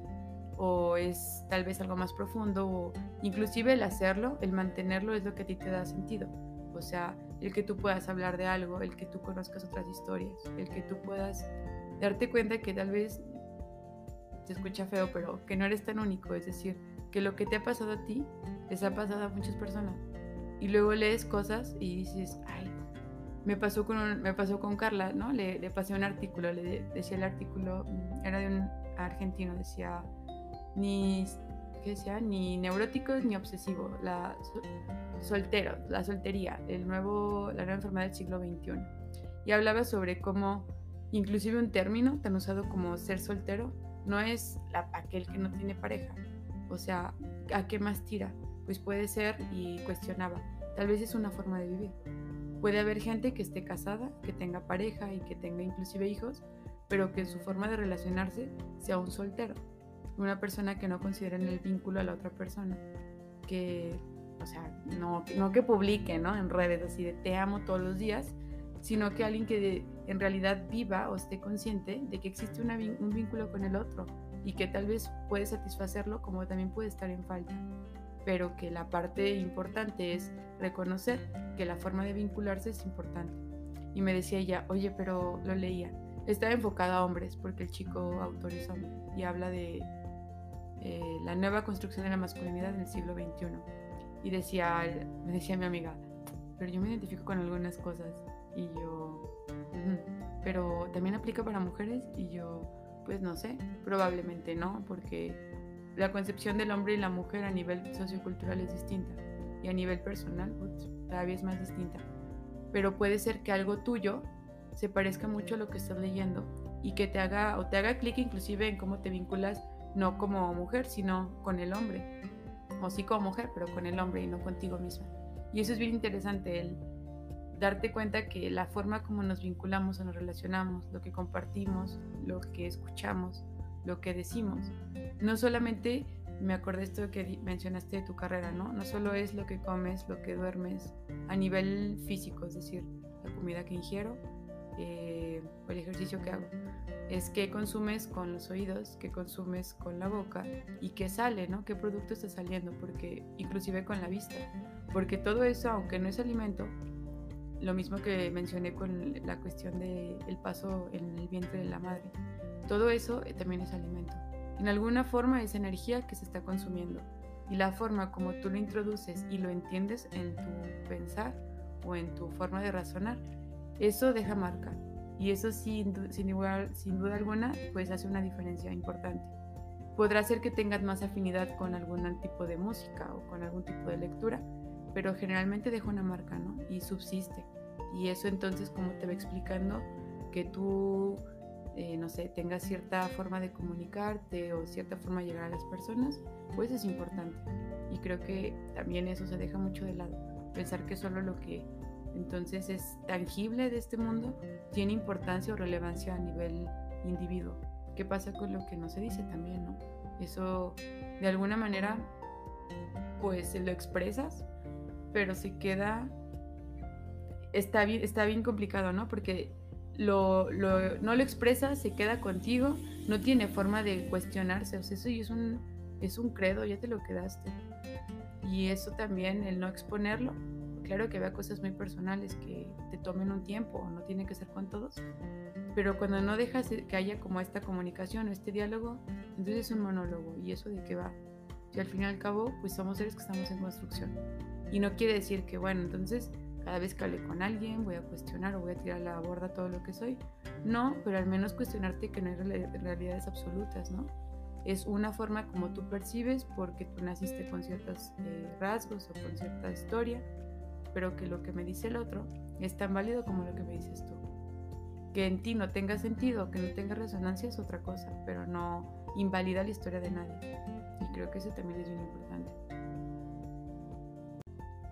o es tal vez algo más profundo, o inclusive el hacerlo, el mantenerlo es lo que a ti te da sentido. O sea, el que tú puedas hablar de algo, el que tú conozcas otras historias, el que tú puedas darte cuenta que tal vez te escucha feo, pero que no eres tan único, es decir, que lo que te ha pasado a ti les ha pasado a muchas personas. Y luego lees cosas y dices, ay, me pasó con, me pasó con Carla, ¿no? Le, le, pasé un artículo, le decía el artículo, mm, era de un argentino, decía, ni, ¿qué decía? Ni neuróticos ni obsesivos, soltero, la soltería, el nuevo, la nueva enfermedad del siglo XXI. Y hablaba sobre cómo, inclusive un término tan usado como ser soltero, no es la, aquel que no tiene pareja. O sea, ¿a qué más tira? Pues puede ser, y cuestionaba, tal vez es una forma de vivir Puede haber gente que esté casada, que tenga pareja y que tenga inclusive hijos, pero que en su forma de relacionarse sea un soltero, una persona que no considera en el vínculo a la otra persona, que, o sea, no, que publique ¿no? en redes así de te amo todos los días, sino que alguien que en realidad viva o esté consciente de que existe un vínculo con el otro y que tal vez puede satisfacerlo como también puede estar en falta pero que la parte importante es reconocer que la forma de vincularse es importante. Y me decía ella, oye, pero lo leía. Estaba enfocado a hombres, porque el chico autor es hombre, y habla de eh, la nueva construcción de la masculinidad en el siglo XXI. Y decía, me decía mi amiga, pero yo me identifico con algunas cosas. Y yo, pero también aplica para mujeres. Y yo, pues no sé, probablemente no, porque la concepción del hombre y la mujer a nivel sociocultural es distinta y a nivel personal pues, todavía es más distinta. Pero puede ser que algo tuyo se parezca mucho a lo que estás leyendo y que te haga o te haga clic inclusive en cómo te vinculas no como mujer, sino con el hombre. O sí como mujer, pero con el hombre y no contigo misma. Y eso es bien interesante, el darte cuenta que la forma como nos vinculamos o nos relacionamos, lo que compartimos, lo que escuchamos, lo que decimos, no solamente me acordé esto que mencionaste de tu carrera, ¿no? No solo es lo que comes, lo que duermes a nivel físico, es decir, la comida que ingiero eh, el ejercicio que hago. Es qué consumes con los oídos, qué consumes con la boca y qué sale, ¿no? ¿Qué producto está saliendo? Porque inclusive con la vista. Porque todo eso, aunque no es alimento, lo mismo que mencioné con la cuestión del el paso en el vientre de la madre, todo eso eh, también es alimento. En alguna forma es energía que se está consumiendo. Y la forma como tú lo introduces y lo entiendes en tu pensar o en tu forma de razonar, eso deja marca. Y eso sin, sin, duda alguna, pues hace una diferencia importante. Podrá ser que tengas más afinidad con algún tipo de música o con algún tipo de lectura, pero generalmente deja una marca, ¿no? Y subsiste. Y eso entonces, como te va explicando, que tú eh, no sé, tengas cierta forma de comunicarte o cierta forma de llegar a las personas, pues es importante. Y creo que también eso se deja mucho de lado. Pensar que solo lo que entonces es tangible de este mundo tiene importancia o relevancia a nivel individuo. ¿Qué pasa con lo que no se dice también, no? Eso de alguna manera pues lo expresas, pero se queda está bien, está bien complicado, ¿no? Porque lo, no lo expresa, se queda contigo, no tiene forma de cuestionarse. O sea, eso es un, es un credo, ya te lo quedaste. Y eso también, el no exponerlo. Claro que vea cosas muy personales que te tomen un tiempo, no tiene que ser con todos. Pero cuando no dejas que haya como esta comunicación o este diálogo, entonces es un monólogo. ¿Y eso de qué va? Y al fin y al cabo, pues somos seres que estamos en construcción. Y no quiere decir que, bueno, entonces cada vez que hable con alguien voy a cuestionar o voy a tirar a la borda todo lo que soy. No, pero al menos cuestionarte que no hay realidades absolutas, ¿no? Es una forma como tú percibes porque tú naciste con ciertos eh, rasgos o con cierta historia, pero que lo que me dice el otro es tan válido como lo que me dices tú. Que en ti no tenga sentido, que no tenga resonancia es otra cosa, pero no invalida la historia de nadie. Y creo que eso también es bien importante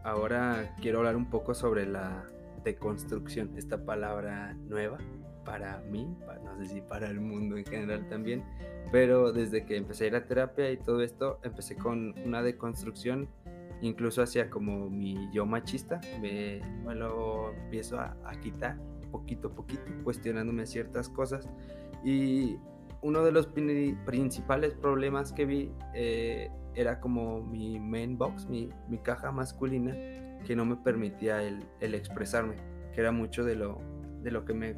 ahora quiero hablar un poco sobre la deconstrucción, esta palabra nueva para mí, no sé si para el mundo en general también, pero desde que empecé a ir a terapia y todo esto, empecé con una deconstrucción, incluso hacia como mi yo machista, me, lo empiezo a, quitar poquito a poquito, cuestionándome ciertas cosas. Y uno de los principales problemas que vi eh, era como mi main box, mi, mi, caja masculina, que no me permitía el, el, expresarme, que era mucho de lo, de lo que me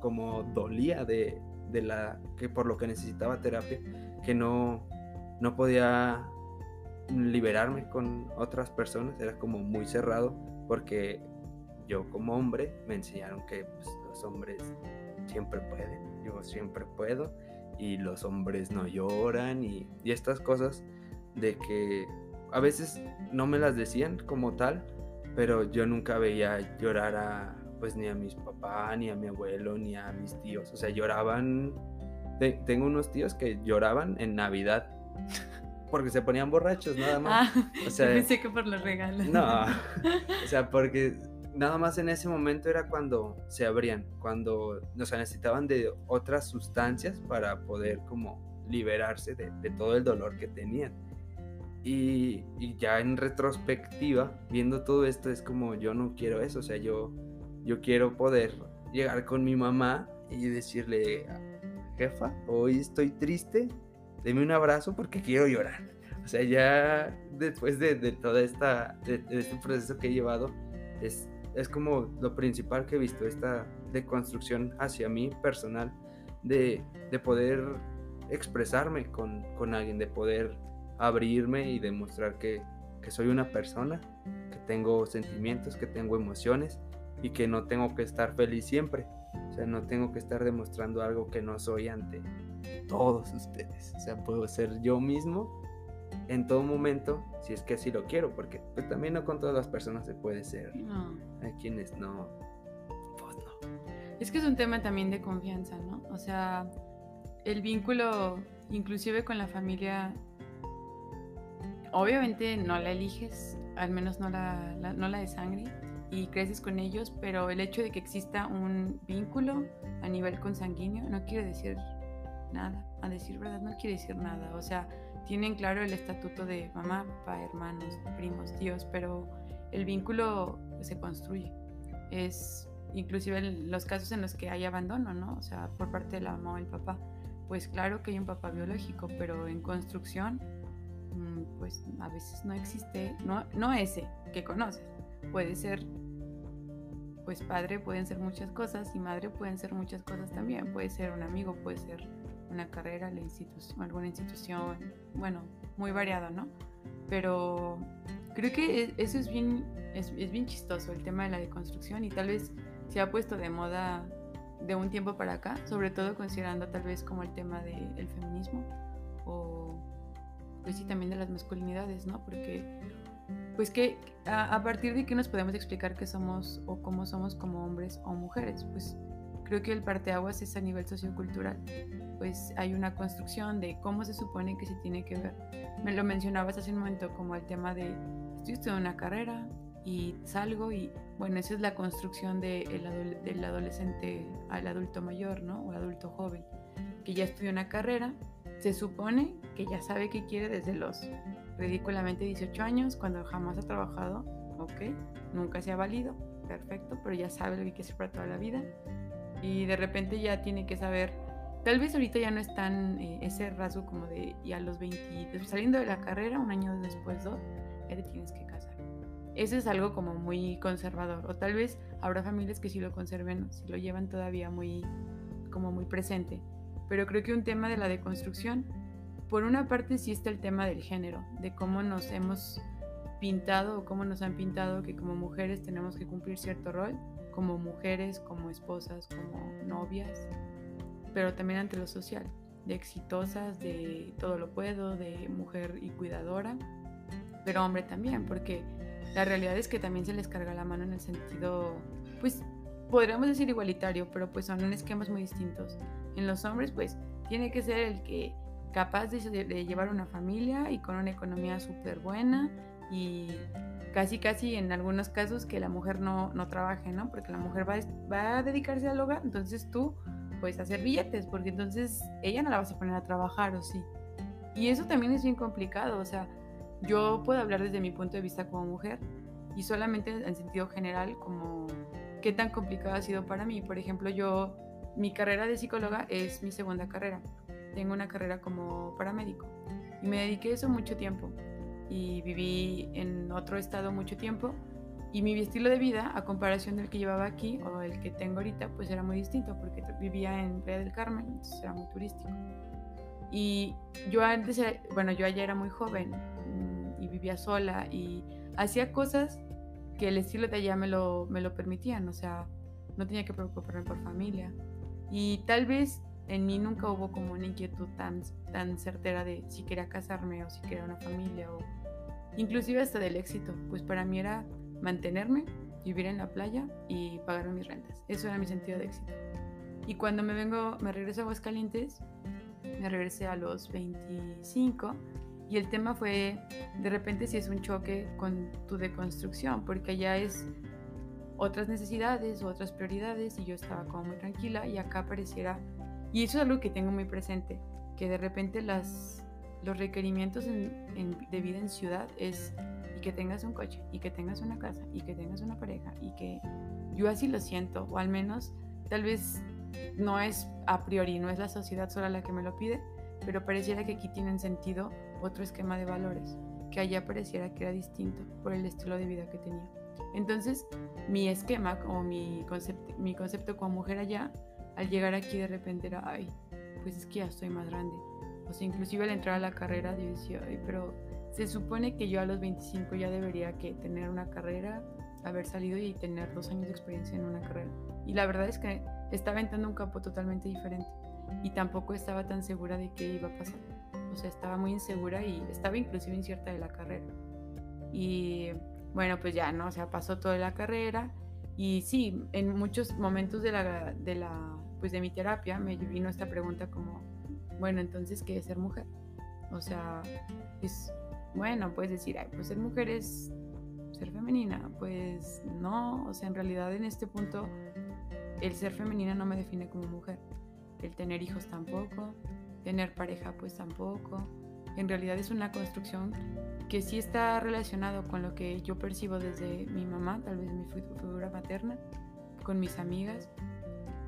como dolía de, de, la que por lo que necesitaba terapia, que no, no podía liberarme con otras personas, era como muy cerrado, porque yo como hombre me enseñaron que pues, los hombres siempre pueden, yo siempre puedo, y los hombres no lloran y, y estas cosas de que a veces no me las decían como tal, pero yo nunca veía llorar a pues ni a mis papás, ni a mi abuelo, ni a mis tíos. O sea, lloraban. tengo unos tíos que lloraban en Navidad <laughs> porque se ponían borrachos, nada más. Ah, o <laughs> sea, pensé que por los regalos. No, <laughs> o sea, porque nada más en ese momento era cuando se abrían, cuando o sea, necesitaban de otras sustancias para poder como liberarse de, de todo el dolor que tenían. Y, ya en retrospectiva, viendo todo esto, es como yo no quiero eso, o sea, yo, yo quiero poder llegar con mi mamá y decirle, jefa, hoy estoy triste, deme un abrazo porque quiero llorar. O sea, ya después de, de todo esta, de, este proceso que he llevado, es, es como lo principal que he visto, esta deconstrucción hacia mí personal, de, de poder expresarme con, con alguien, de poder abrirme y demostrar que, que soy una persona, que tengo sentimientos, que tengo emociones y que no tengo que estar feliz siempre. O sea, no tengo que estar demostrando algo que no soy ante todos ustedes. O sea, puedo ser yo mismo en todo momento, si es que así lo quiero, porque pues, también no con todas las personas se puede ser. No. Hay quienes no, pues no. Es que es un tema también de confianza, ¿no? O sea, el vínculo, inclusive con la familia, obviamente no la eliges, al menos no la, no la de sangre, y creces con ellos, pero el hecho de que exista un vínculo a nivel consanguíneo no quiere decir nada, a decir verdad no quiere decir nada, o sea, tienen claro el estatuto de mamá, papá, hermanos, primos, tíos, pero el vínculo se construye. Es inclusive los casos en los que hay abandono, ¿no? O sea, por parte de la mamá o el papá, pues claro que hay un papá biológico, pero en construcción, mm, pues a veces no existe, no, no ese que conoces, puede ser, pues padre pueden ser muchas cosas y madre pueden ser muchas cosas también, puede ser un amigo, puede ser una carrera, la institución, alguna institución, bueno, muy variado, ¿no? Pero creo que e, eso es bien, es, es bien chistoso, el tema de la deconstrucción y tal vez se ha puesto de moda de un tiempo para acá, sobre todo considerando tal vez como el tema del feminismo o pues sí también de las masculinidades, ¿no? Porque pues que a, a, partir de que nos podemos explicar qué somos o cómo somos como hombres o mujeres, pues creo que el parteaguas es a nivel sociocultural, pues hay una construcción de cómo se supone que se tiene que ver. Me lo mencionabas hace un momento como el tema de estoy estudiando una carrera y salgo y bueno, esa es la construcción de el del adolescente al adulto mayor, ¿no? O adulto joven, que ya estudió una carrera, se supone que ya sabe qué quiere desde los ridículamente 18 años, cuando jamás ha trabajado, ok, nunca se ha valido, perfecto, pero ya sabe lo que quiere hacer para toda la vida. Y de repente ya tiene que saber, tal vez ahorita ya no es tan eh, ese rasgo como de, y a los 20, saliendo de la carrera, un año después, dos, ya te tienes que casar eso es algo como muy conservador. O tal vez habrá familias que sí lo conserven, si lo llevan todavía muy, como muy presente. Pero creo que un tema de la deconstrucción, por una parte sí está el tema del género, de cómo nos hemos pintado o cómo nos han pintado que como mujeres tenemos que cumplir cierto rol, como mujeres, como esposas, como novias, pero también ante lo social, de exitosas, de todo lo puedo, de mujer y cuidadora, pero hombre también, porque la realidad es que también se les carga la mano en el sentido, pues podríamos decir igualitario, pero pues son en esquemas muy distintos. En los hombres, pues tiene que ser el que capaz de, llevar una familia y con una economía súper buena y casi casi en algunos casos que la mujer no, no trabaje, ¿no? Porque la mujer va, va a dedicarse al hogar, entonces tú puedes hacer billetes, porque entonces ella no la vas a poner a trabajar o sí. Y eso también es bien complicado, o sea, yo puedo hablar desde mi punto de vista como mujer y solamente en sentido general como qué tan complicado ha sido para mí. Por ejemplo, yo, mi carrera de psicóloga es mi segunda carrera. Tengo una carrera como paramédico y me dediqué eso mucho tiempo y viví en otro estado mucho tiempo y mi estilo de vida a comparación del que llevaba aquí o el que tengo ahorita pues era muy distinto porque vivía en Playa del Carmen, entonces era muy turístico. Y yo antes, bueno, yo allá era muy joven y vivía sola y hacía cosas que el estilo de allá me lo, me lo permitían, o sea, no tenía que preocuparme por familia. Y tal vez en mí nunca hubo como una inquietud tan, tan certera de si quería casarme o si quería una familia o inclusive hasta del éxito, pues para mí era mantenerme, vivir en la playa y pagar mis rentas. Eso era mi sentido de éxito. Y cuando me vengo, me regreso a Aguascalientes, me regresé a los 25 y el tema fue, de repente si es un choque con tu deconstrucción, porque allá es otras necesidades, otras prioridades, y yo estaba como muy tranquila, y acá pareciera, y eso es algo que tengo muy presente, que de repente las, los requerimientos de vida en ciudad es que tengas un coche, y que tengas una casa, y que tengas una pareja, y que yo así lo siento, o al menos tal vez no es a priori, no es la sociedad sola la que me lo pide, pero pareciera que aquí tienen sentido otro esquema de valores, que allá pareciera que era distinto por el estilo de vida que tenía. Entonces, mi esquema o mi concepto, mi concepto como mujer allá, al llegar aquí de repente era, ay, pues es que ya estoy más grande. O sea, inclusive al entrar a la carrera, yo decía, ay, pero se supone que yo a los 25 ya debería que tener una carrera, haber salido y tener dos años de experiencia en una carrera. Y la verdad es que estaba entrando un campo totalmente diferente y tampoco estaba tan segura de qué iba a pasar. O sea, estaba muy insegura y estaba inclusive incierta de la carrera. Y bueno, pues ya, ¿no? O sea, pasó toda la carrera y sí, en muchos momentos de la, de la, pues de mi terapia me vino esta pregunta como, bueno, entonces, ¿qué es ser mujer? O sea, es bueno, puedes decir, ay, pues ser mujer es ser femenina. Pues no, o sea, en realidad en este punto el ser femenina no me define como mujer. El tener hijos tampoco, tener pareja pues tampoco. En realidad es una construcción que sí está relacionado con lo que yo percibo desde mi mamá, tal vez mi figura materna, con mis amigas,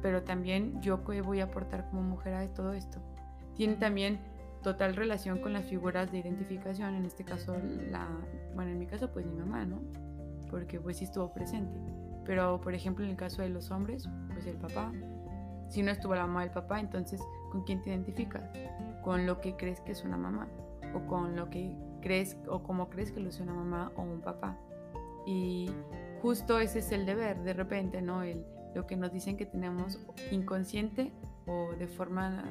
pero también yo que voy a aportar como mujer a todo esto. Tiene también total relación con las figuras de identificación, en este caso, la, bueno, en mi caso pues mi mamá, ¿no? Porque pues sí estuvo presente. Pero por ejemplo en el caso de los hombres, pues el papá. Si no estuvo la mamá del papá, entonces ¿con quién te identificas? Con lo que crees que es una mamá o con lo que crees o como crees que lo es una mamá o un papá. Y justo ese es el deber, de repente, ¿no? El, lo que nos dicen que tenemos inconsciente o de forma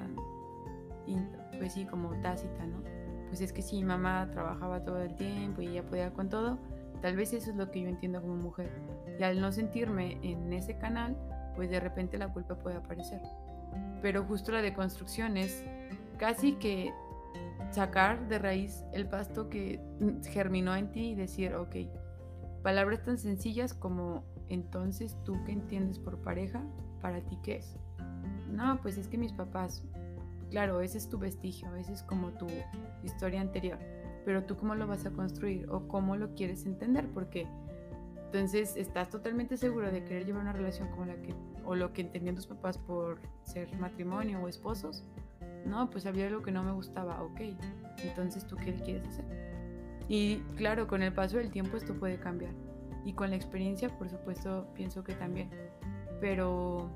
pues sí, como tácita, ¿no? Pues es que si mi mamá trabajaba todo el tiempo y ella podía con todo, tal vez eso es lo que yo entiendo como mujer. Y al no sentirme en ese canal, pues de repente la culpa puede aparecer. Pero justo la deconstrucción es casi que sacar de raíz el pasto que germinó en ti y decir, ok, palabras tan sencillas como entonces tú qué entiendes por pareja, para ti qué es. No, pues es que mis papás, Claro, ese es tu vestigio, ese es como tu historia anterior, pero tú cómo lo vas a construir o cómo lo quieres entender, porque entonces estás totalmente seguro de querer llevar una relación como la que, o lo que entendían tus papás por ser matrimonio o esposos. No, pues había algo que no me gustaba, ok, entonces tú qué quieres hacer. Y claro, con el paso del tiempo esto puede cambiar. Y con la experiencia, por supuesto, pienso que también. Pero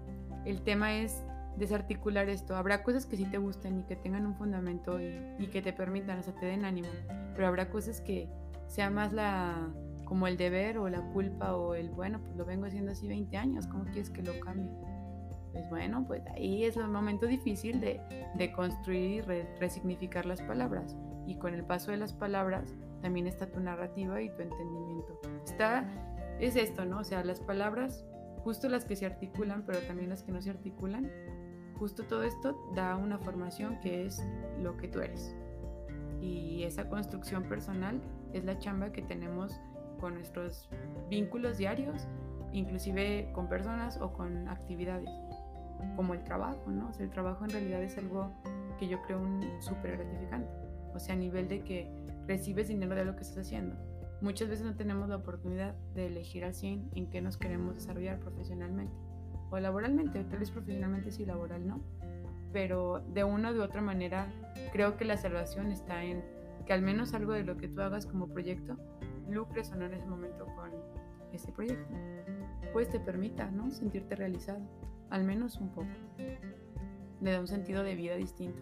el tema es desarticular esto. Habrá cosas que sí te gusten y que tengan un fundamento y, que te permitan, o sea, te den ánimo, pero habrá cosas que sea más la como el deber o la culpa o el bueno, pues lo vengo haciendo así 20 años, ¿cómo quieres que lo cambie? Pues bueno, pues ahí es el momento difícil de, de construir y resignificar las palabras. Y con el paso de las palabras también está tu narrativa y tu entendimiento. Está, es esto, ¿no? O sea, las palabras, justo las que se articulan, pero también las que no se articulan, justo todo esto da una formación que es lo que tú eres. Y esa construcción personal es la chamba que tenemos con nuestros vínculos diarios, inclusive con personas o con actividades, como el trabajo, ¿no? O sea, el trabajo en realidad es algo que yo creo un súper gratificante. O sea, a nivel de que recibes dinero de lo que estás haciendo. Muchas veces no tenemos la oportunidad de elegir al 100 en qué nos queremos desarrollar profesionalmente o laboralmente, tal vez profesionalmente sí, laboral no, pero de una u otra manera creo que la salvación está en que al menos algo de lo que tú hagas como proyecto lucres o no en ese momento con ese proyecto, pues te permita, ¿no? Sentirte realizado, al menos un poco. Le da un sentido de vida distinto.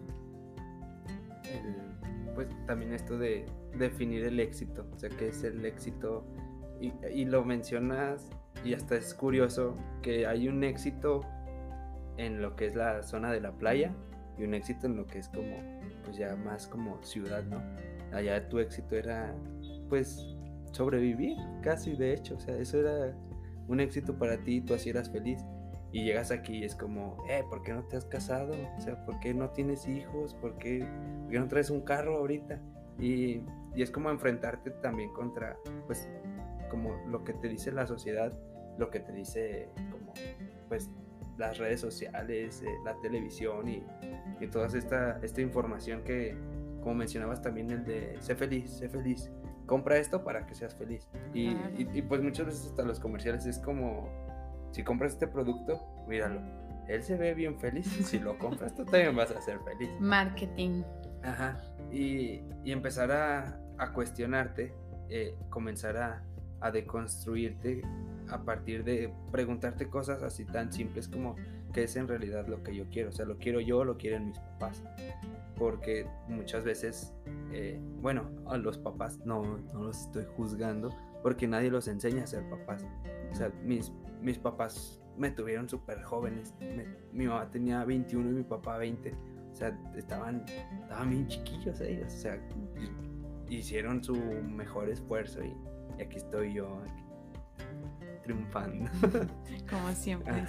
pues también esto de definir el éxito, o sea, qué es el éxito, y, y lo mencionas y hasta es curioso que hay un éxito en lo que es la zona de la playa y un éxito en lo que es como, pues ya más como ciudad, ¿no? Allá tu éxito era, pues, sobrevivir, casi de hecho, o sea, eso era un éxito para ti, tú así eras feliz. Y llegas aquí y es como, eh, ¿por qué no te has casado? O sea, ¿por qué no tienes hijos? ¿Por qué, ¿por qué no traes un carro ahorita? Y, y es como enfrentarte también contra, pues, como lo que te dice la sociedad lo que te dice como pues las redes sociales, eh, la televisión y, y, toda esta, esta información que, como mencionabas también, el de sé feliz, sé feliz, compra esto para que seas feliz. Y, y, pues muchas veces hasta los comerciales es como, si compras este producto, míralo, él se ve bien feliz, <laughs> si lo compras tú también vas a ser feliz. Marketing. Ajá, y, empezar a, a cuestionarte, eh, comenzar a, a deconstruirte a partir de preguntarte cosas así tan simples como qué es en realidad lo que yo quiero. O sea, lo quiero yo o lo quieren mis papás. Porque muchas veces, eh, bueno, a los papás no, no los estoy juzgando porque nadie los enseña a ser papás. O sea, mis, mis papás me tuvieron súper jóvenes. mi mamá tenía 21 y mi papá 20. O sea, estaban, estaban bien chiquillos ellos. O sea, hicieron su mejor esfuerzo y, y aquí estoy yo, triunfando. <laughs> Como siempre.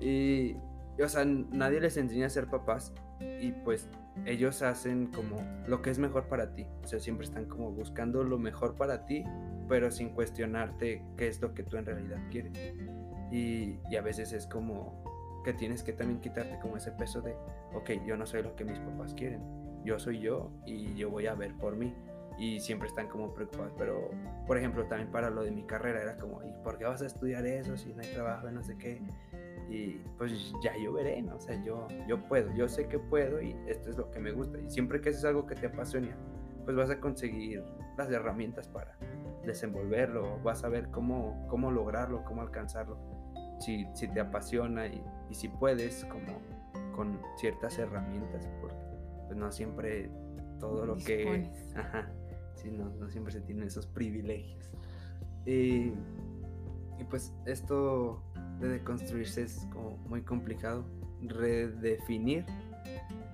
Y, o sea, nadie les enseña a ser papás y pues ellos hacen como lo que es mejor para ti. O sea, siempre están como buscando lo mejor para ti, pero sin cuestionarte qué es lo que tú en realidad quieres. Y, y a veces es como que tienes que también quitarte como ese peso de, ok, yo no soy lo que mis papás quieren, yo soy yo y yo voy a ver por mí. Y siempre están como preocupados, pero por ejemplo también para lo de mi carrera era como, ¿y por qué vas a estudiar eso si no hay trabajo y no sé qué? Y pues ya yo veré, ¿no? O sea, yo, yo puedo, yo sé que puedo y esto es lo que me gusta. Y siempre que haces algo que te apasiona, pues vas a conseguir las herramientas para desenvolverlo, vas a ver cómo, cómo lograrlo, cómo alcanzarlo. Si, si te apasiona y, y si puedes, como con ciertas herramientas, porque pues no siempre todo lo que... Ajá, no, no, siempre se tienen esos privilegios. Y, y pues esto de deconstruirse es como muy complicado. Redefinir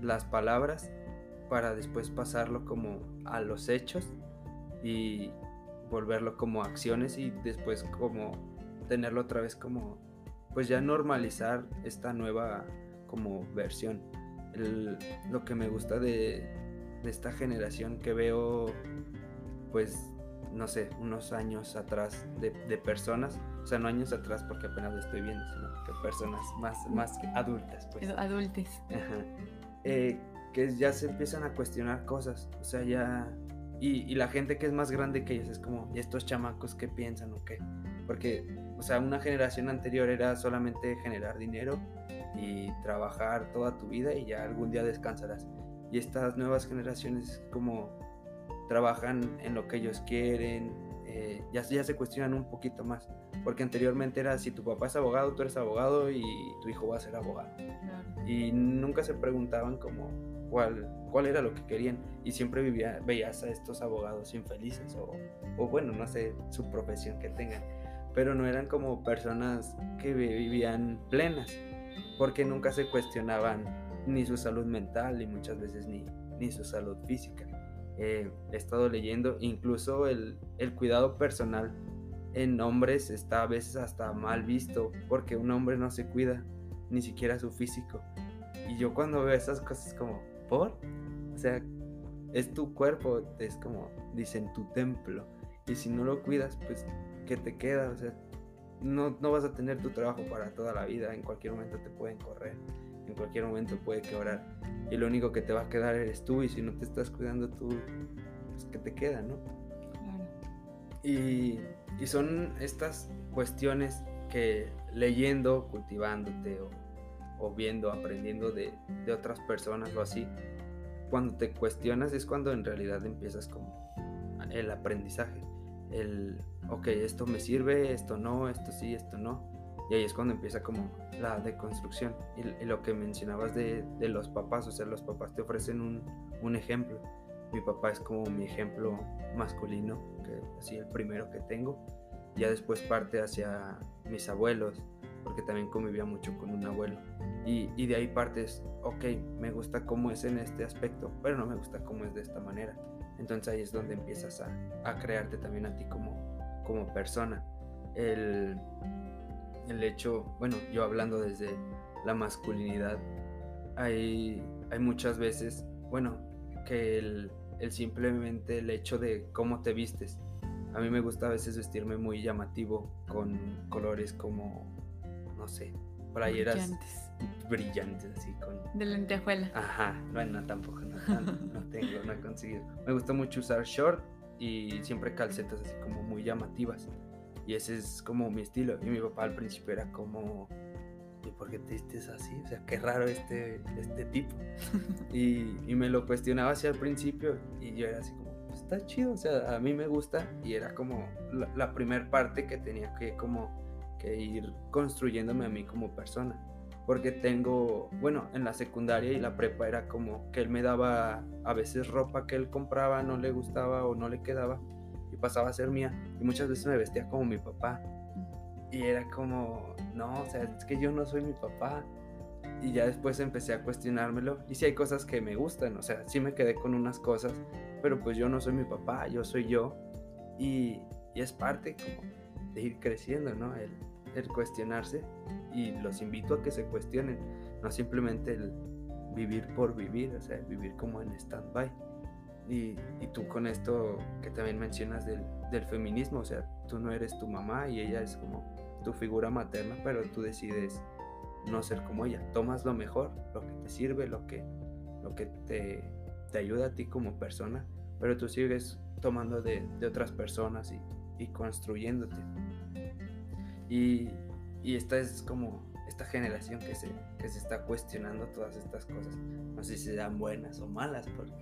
las palabras para después pasarlo como a los hechos y volverlo como acciones y después como tenerlo otra vez como pues ya normalizar esta nueva como versión. lo que me gusta de, de esta generación que veo pues no sé, unos años atrás de, de, personas, o sea, no años atrás porque apenas lo estoy viendo, sino que personas más, más adultas, pues. Adultes. Ajá. Eh, que ya se empiezan a cuestionar cosas, o sea, ya... Y, y, la gente que es más grande que ellos es como, ¿y estos chamacos qué piensan o qué? Porque, o sea, una generación anterior era solamente generar dinero y trabajar toda tu vida y ya algún día descansarás. Y estas nuevas generaciones como trabajan en lo que ellos quieren, eh, ya, ya se cuestionan un poquito más. Porque anteriormente era si tu papá es abogado, tú eres abogado y tu hijo va a ser abogado. Y nunca se preguntaban como cuál, cuál era lo que querían. Y siempre vivía, veías a estos abogados infelices o, o bueno, no sé su profesión que tengan. Pero no eran como personas que vivían plenas. Porque nunca se cuestionaban ni su salud mental y muchas veces ni, ni su salud física he estado leyendo, incluso el, el, cuidado personal en hombres está a veces hasta mal visto porque un hombre no se cuida ni siquiera su físico. Y yo cuando veo esas cosas como, ¿por? O sea, es tu cuerpo, es como, dicen, tu templo. Y si no lo cuidas, pues, ¿qué te queda? O sea, no, no vas a tener tu trabajo para toda la vida, en cualquier momento te pueden correr en cualquier momento puede quebrar. Y lo único que te va a quedar eres tú y si no te estás cuidando tú, pues que te queda, ¿no? Claro. Y, y, son estas cuestiones que leyendo, cultivándote o, o viendo, aprendiendo de, de, otras personas o así, cuando te cuestionas es cuando en realidad empiezas como el aprendizaje. El, ok, esto me sirve, esto no, esto sí, esto no y ahí es cuando empieza como la deconstrucción. Y, lo que mencionabas de, de, los papás, o sea, los papás te ofrecen un, un, ejemplo. Mi papá es como mi ejemplo masculino, que así el primero que tengo. Ya después parte hacia mis abuelos, porque también convivía mucho con un abuelo. Y, y de ahí partes, ok, me gusta cómo es en este aspecto, pero no me gusta cómo es de esta manera. Entonces ahí es donde empiezas a, a crearte también a ti como, como persona. El, el hecho, bueno, yo hablando desde la masculinidad, hay, hay muchas veces, bueno, que el, el, simplemente el hecho de cómo te vistes. A mí me gusta a veces vestirme muy llamativo con colores como, no sé, playeras brillantes, brillantes así con... De lentejuela. Ajá, bueno, tampoco, no, no tengo, no he conseguido. Me gusta mucho usar short y siempre calcetas así como muy llamativas. Y ese es como mi estilo. Y mi papá al principio era como, ¿y por qué te vistes así? O sea, qué raro este, este tipo. <laughs> y, y, me lo cuestionaba así al principio y yo era así como, pues está chido, o sea, a mí me gusta. Y era como la, la primera parte que tenía que como que ir construyéndome a mí como persona. Porque tengo, bueno, en la secundaria y la prepa era como que él me daba a veces ropa que él compraba, no le gustaba o no le quedaba y pasaba a ser mía. Y muchas veces me vestía como mi papá. Y era como, no, o sea, es que yo no soy mi papá. Y ya después empecé a cuestionármelo. Y sí hay cosas que me gustan, o sea, sí me quedé con unas cosas, pero pues yo no soy mi papá, yo soy yo. Y, y es parte como de ir creciendo, ¿no? El, el cuestionarse. Y los invito a que se cuestionen, no simplemente el vivir por vivir, o sea, vivir como en stand-by. Y, y, tú con esto que también mencionas del, feminismo, o sea, tú no eres tu mamá y ella es como tu figura materna, pero tú decides no ser como ella. Tomas lo mejor, lo que te sirve, lo que, lo que te, te ayuda a ti como persona, pero tú sigues tomando de, de otras personas y, y construyéndote. Y, y, esta es como esta generación que se, que se está cuestionando todas estas cosas. No sé si sean buenas o malas, porque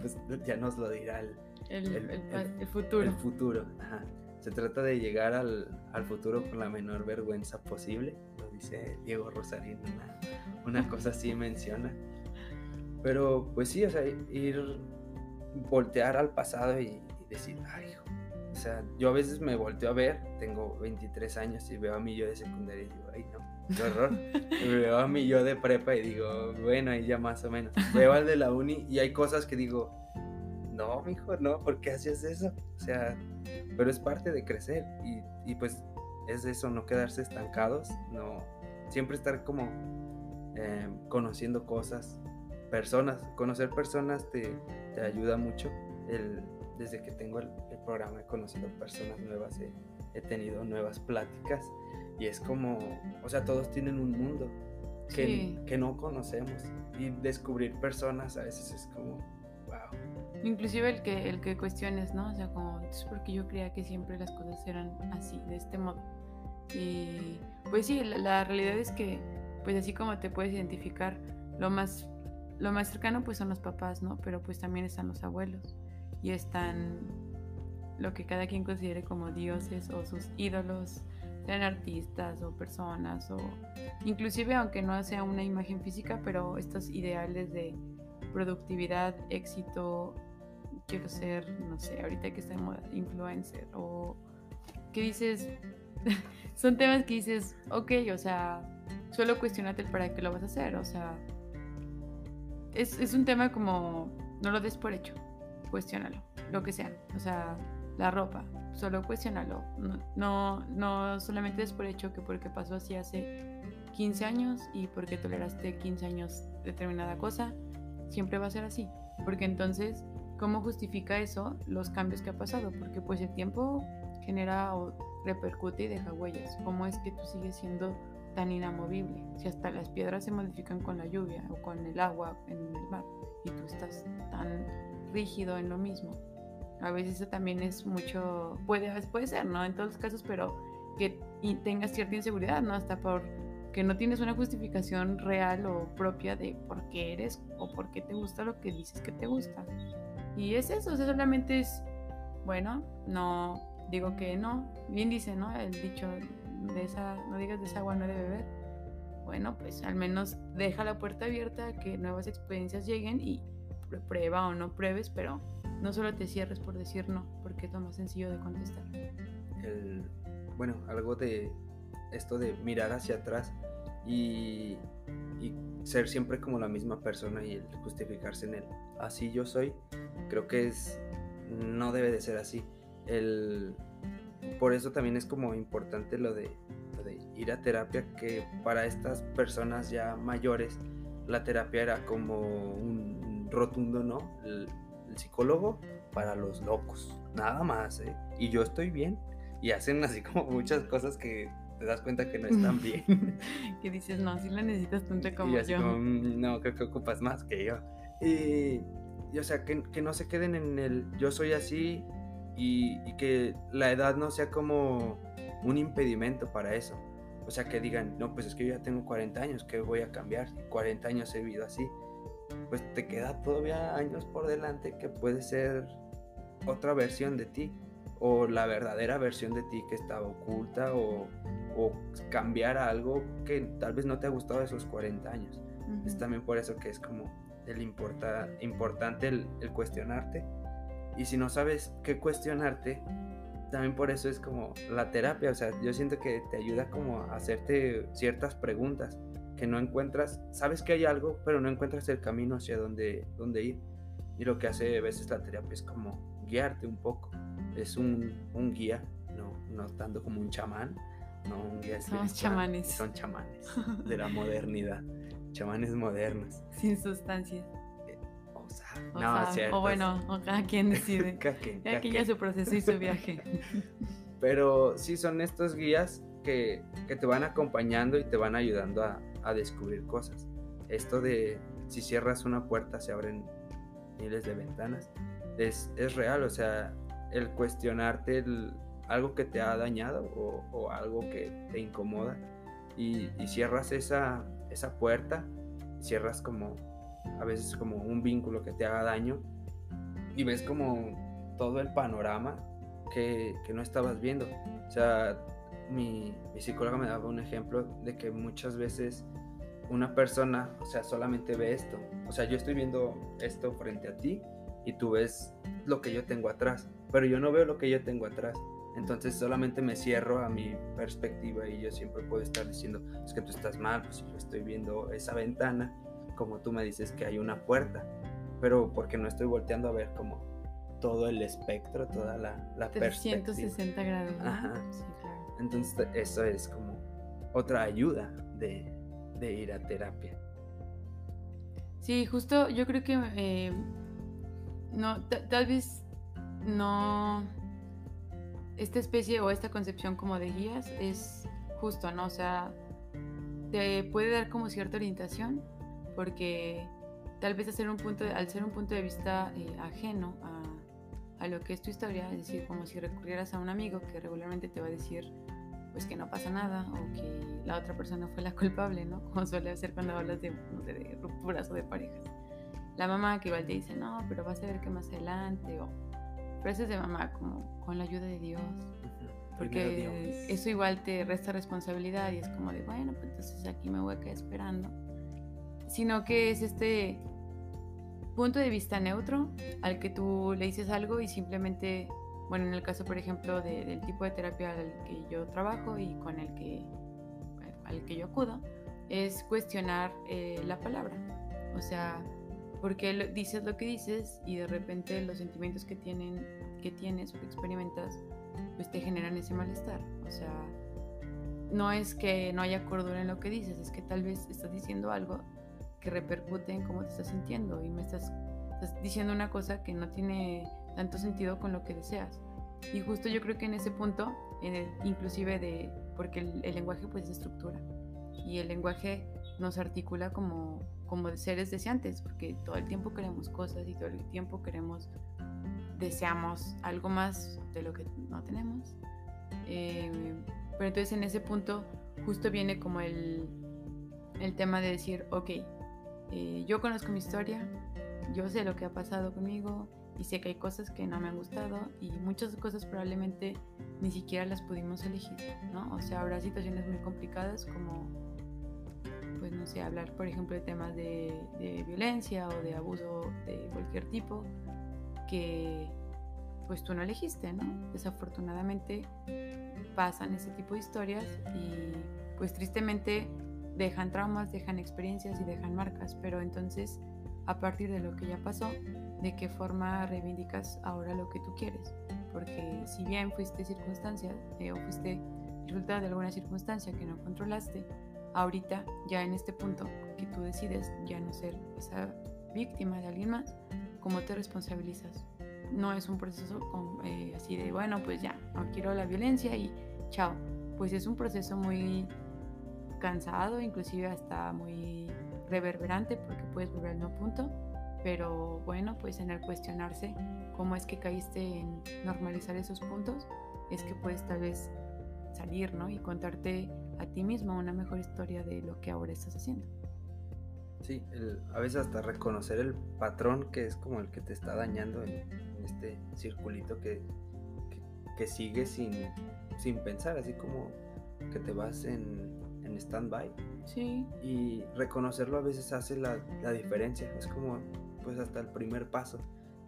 pues, ya nos lo dirá el, el, el, el futuro. El futuro. Ajá. Se trata de llegar al, al, futuro con la menor vergüenza posible, lo dice Diego Rosarín, una, una cosa así menciona. Pero pues sí, o sea, ir, voltear al pasado y, y decir, ay, hijo. O sea, yo a veces me volteo a ver, tengo 23 años y veo a mí yo de secundaria y digo, ay, no, qué horror. veo a mí yo de prepa y digo, bueno, ahí ya más o menos. Veo al de la uni y hay cosas que digo, no, mijo, no, ¿por qué haces eso? O sea, pero es parte de crecer y, y, pues es eso, no quedarse estancados, no, siempre estar como eh, conociendo cosas, personas, conocer personas te, te ayuda mucho. El, desde que tengo el, el, programa he conocido personas nuevas, he, he, tenido nuevas pláticas y es como, o sea, todos tienen un mundo que, sí. que no conocemos y descubrir personas a veces es como, wow inclusive el que el que cuestiones no o sea como es porque yo creía que siempre las cosas eran así de este modo y pues sí la, la, realidad es que pues así como te puedes identificar lo más lo más cercano pues son los papás no pero pues también están los abuelos y están lo que cada quien considere como dioses o sus ídolos sean artistas o personas o inclusive aunque no sea una imagen física pero estos ideales de productividad, éxito, quiero ser, no sé, ahorita que está de moda, influencer, o que dices, <laughs> son temas que dices, ok, o sea, solo cuestionate para qué lo vas a hacer, o sea, es, es un tema como, no lo des por hecho, cuestiónalo, lo que sea, o sea, la ropa, solo cuestiónalo, no, no, solamente des por hecho que porque pasó así hace 15 años y porque toleraste 15 años determinada cosa, siempre va a ser así, porque entonces ¿Cómo justifica eso los cambios que ha pasado? Porque pues el tiempo genera o repercute y deja huellas. ¿Cómo es que tú sigues siendo tan inamovible? Si hasta las piedras se modifican con la lluvia o con el agua en el mar y tú estás tan rígido en lo mismo. A veces eso también es mucho, puede, puede ser, ¿no? En todos los casos, pero que tengas cierta inseguridad, ¿no? Hasta por que no tienes una justificación real o propia de por qué eres o por qué te gusta lo que dices que te gusta. Y es eso, o sea, solamente es, bueno, no digo que no, bien dice, ¿no? El dicho de esa, no digas de esa agua no de beber. Bueno, pues al menos deja la puerta abierta a que nuevas experiencias lleguen y prueba o no pruebes, pero no solo te cierres por decir no, porque es lo más sencillo de contestar. El, bueno, algo de esto de mirar hacia atrás y, ser siempre como la misma persona y el justificarse en él. Así yo soy, creo que es no debe de ser así. El, por eso también es como importante lo de, ir a terapia, que para estas personas ya mayores la terapia era como un rotundo no. El, el psicólogo para los locos, nada más, ¿eh? Y yo estoy bien. Y hacen así como muchas cosas que te das cuenta que no están <laughs> bien. que dices, no, si la necesitas tanto como y así yo. Como, no, creo que ocupas más que yo. Y, y o sea, que, que, no se queden en el yo soy así y, y, que la edad no sea como un impedimento para eso. O sea, que digan, no, pues es que yo ya tengo 40 años, que voy a cambiar? 40 años he vivido así. Pues te queda todavía años por delante que puede ser otra versión de ti o la verdadera versión de ti que estaba oculta o, o cambiar algo que tal vez no te ha gustado de esos 40 años. Uh -huh. Es también por eso que es como el importa, importante el, el, cuestionarte. Y si no sabes qué cuestionarte, también por eso es como la terapia. O sea, yo siento que te ayuda como a hacerte ciertas preguntas que no encuentras. Sabes que hay algo, pero no encuentras el camino hacia dónde, dónde ir. Y lo que hace a veces la terapia es como guiarte un poco. Es un, un guía, no, no tanto como un chamán, no un guía Somos chamanes. Son chamanes <laughs> de la modernidad. chamanes modernos. Sin sustancias. O sea, no, sea, cierto. O bueno, o cada quien <laughs> decide. Cada quien, cada Aquí quien. ya su proceso y su viaje. <laughs> Pero sí son estos guías que, que te van acompañando y te van ayudando a, a descubrir cosas. Esto de si cierras una puerta se abren miles de ventanas. Es, es real, o sea, el cuestionarte algo que te ha dañado o, o algo que te incomoda y, y cierras esa, esa puerta, cierras como a veces como un vínculo que te haga daño y ves como todo el panorama que, que no estabas viendo. O sea, mi, mi psicóloga me daba un ejemplo de que muchas veces una persona, o sea, solamente ve esto. O sea, yo estoy viendo esto frente a ti y tú ves lo que yo tengo atrás, pero yo no veo lo que yo tengo atrás. Entonces solamente me cierro a mi perspectiva y yo siempre puedo estar diciendo, es que tú estás mal, pues yo estoy viendo esa ventana, como tú me dices que hay una puerta, pero porque no estoy volteando a ver como todo el espectro, toda la, la perspectiva. 360 grados. ¿no? Ajá. Sí. Entonces eso es como otra ayuda de, de ir a terapia. Sí, justo yo creo que eh, no, ta- tal vez no esta especie o esta concepción como de guías es justo, ¿no? O sea, te puede dar como cierta orientación porque tal vez hacer un punto al ser un punto de vista eh, ajeno a, a lo que es tu historia, es decir, como si recurrieras a un amigo que regularmente te va a decir pues que no pasa nada o que la otra persona fue la culpable, ¿no? Como suele hacer cuando hablas de, no sé, de rupturas o de parejas. La mamá que igual te dice, no, pero vas a ver que más adelante, o frases de mamá como con la ayuda de Dios, porque Dios. eso igual te resta responsabilidad y es como de, bueno, pues entonces aquí me voy a quedar esperando. Sino que es este punto de vista neutro al que tú le dices algo y simplemente, bueno, en el caso, por ejemplo, de- del tipo de terapia al que yo trabajo y con el que, al que yo acudo, es cuestionar eh, la palabra. O sea, porque lo- dices lo que dices y de repente los sentimientos que, tienen, que tienes o que experimentas, pues te generan ese malestar. O sea, no es que no haya cordura en lo que dices, es que tal vez estás diciendo algo que repercute en cómo te estás sintiendo y me estás, estás diciendo una cosa que no tiene tanto sentido con lo que deseas. Y justo yo creo que en ese punto, inclusive de, porque el, el lenguaje pues es estructura y el lenguaje nos articula como, como seres deseantes, porque todo el tiempo queremos cosas y todo el tiempo queremos, deseamos algo más de lo que no tenemos. Eh, pero entonces en ese punto justo viene como el, el tema de decir, ok, eh, yo conozco mi historia, yo sé lo que ha pasado conmigo y sé que hay cosas que no me han gustado y muchas cosas probablemente ni siquiera las pudimos elegir, ¿no? O sea, habrá situaciones muy complicadas como, pues no sé, hablar por ejemplo de temas de, de violencia o de abuso de cualquier tipo que pues tú no elegiste, ¿no? Desafortunadamente pasan ese tipo de historias y pues tristemente dejan traumas, dejan experiencias y dejan marcas, pero entonces a partir de lo que ya pasó, de qué forma reivindicas ahora lo que tú quieres, porque si bien fuiste circunstancia eh, o fuiste resultado de alguna circunstancia que no controlaste, ahorita ya en este punto que tú decides ya no ser esa víctima de alguien más, ¿cómo te responsabilizas? No es un proceso con, eh, así de, bueno, pues ya, no quiero la violencia y chao. Pues es un proceso muy cansado, inclusive hasta muy reverberante porque puedes volver al no punto, pero bueno, pues en el cuestionarse cómo es que caíste en normalizar esos puntos, es que puedes tal vez salir, ¿no? Y contarte a ti mismo una mejor historia de lo que ahora estás haciendo. Sí, el- a veces hasta reconocer el patrón que es como el que te está dañando en, en este circulito que, que, que sigues sin, sin pensar, así como que te vas en, en stand-by. Sí, Y reconocerlo a veces hace la, la diferencia. Es como pues hasta el primer paso,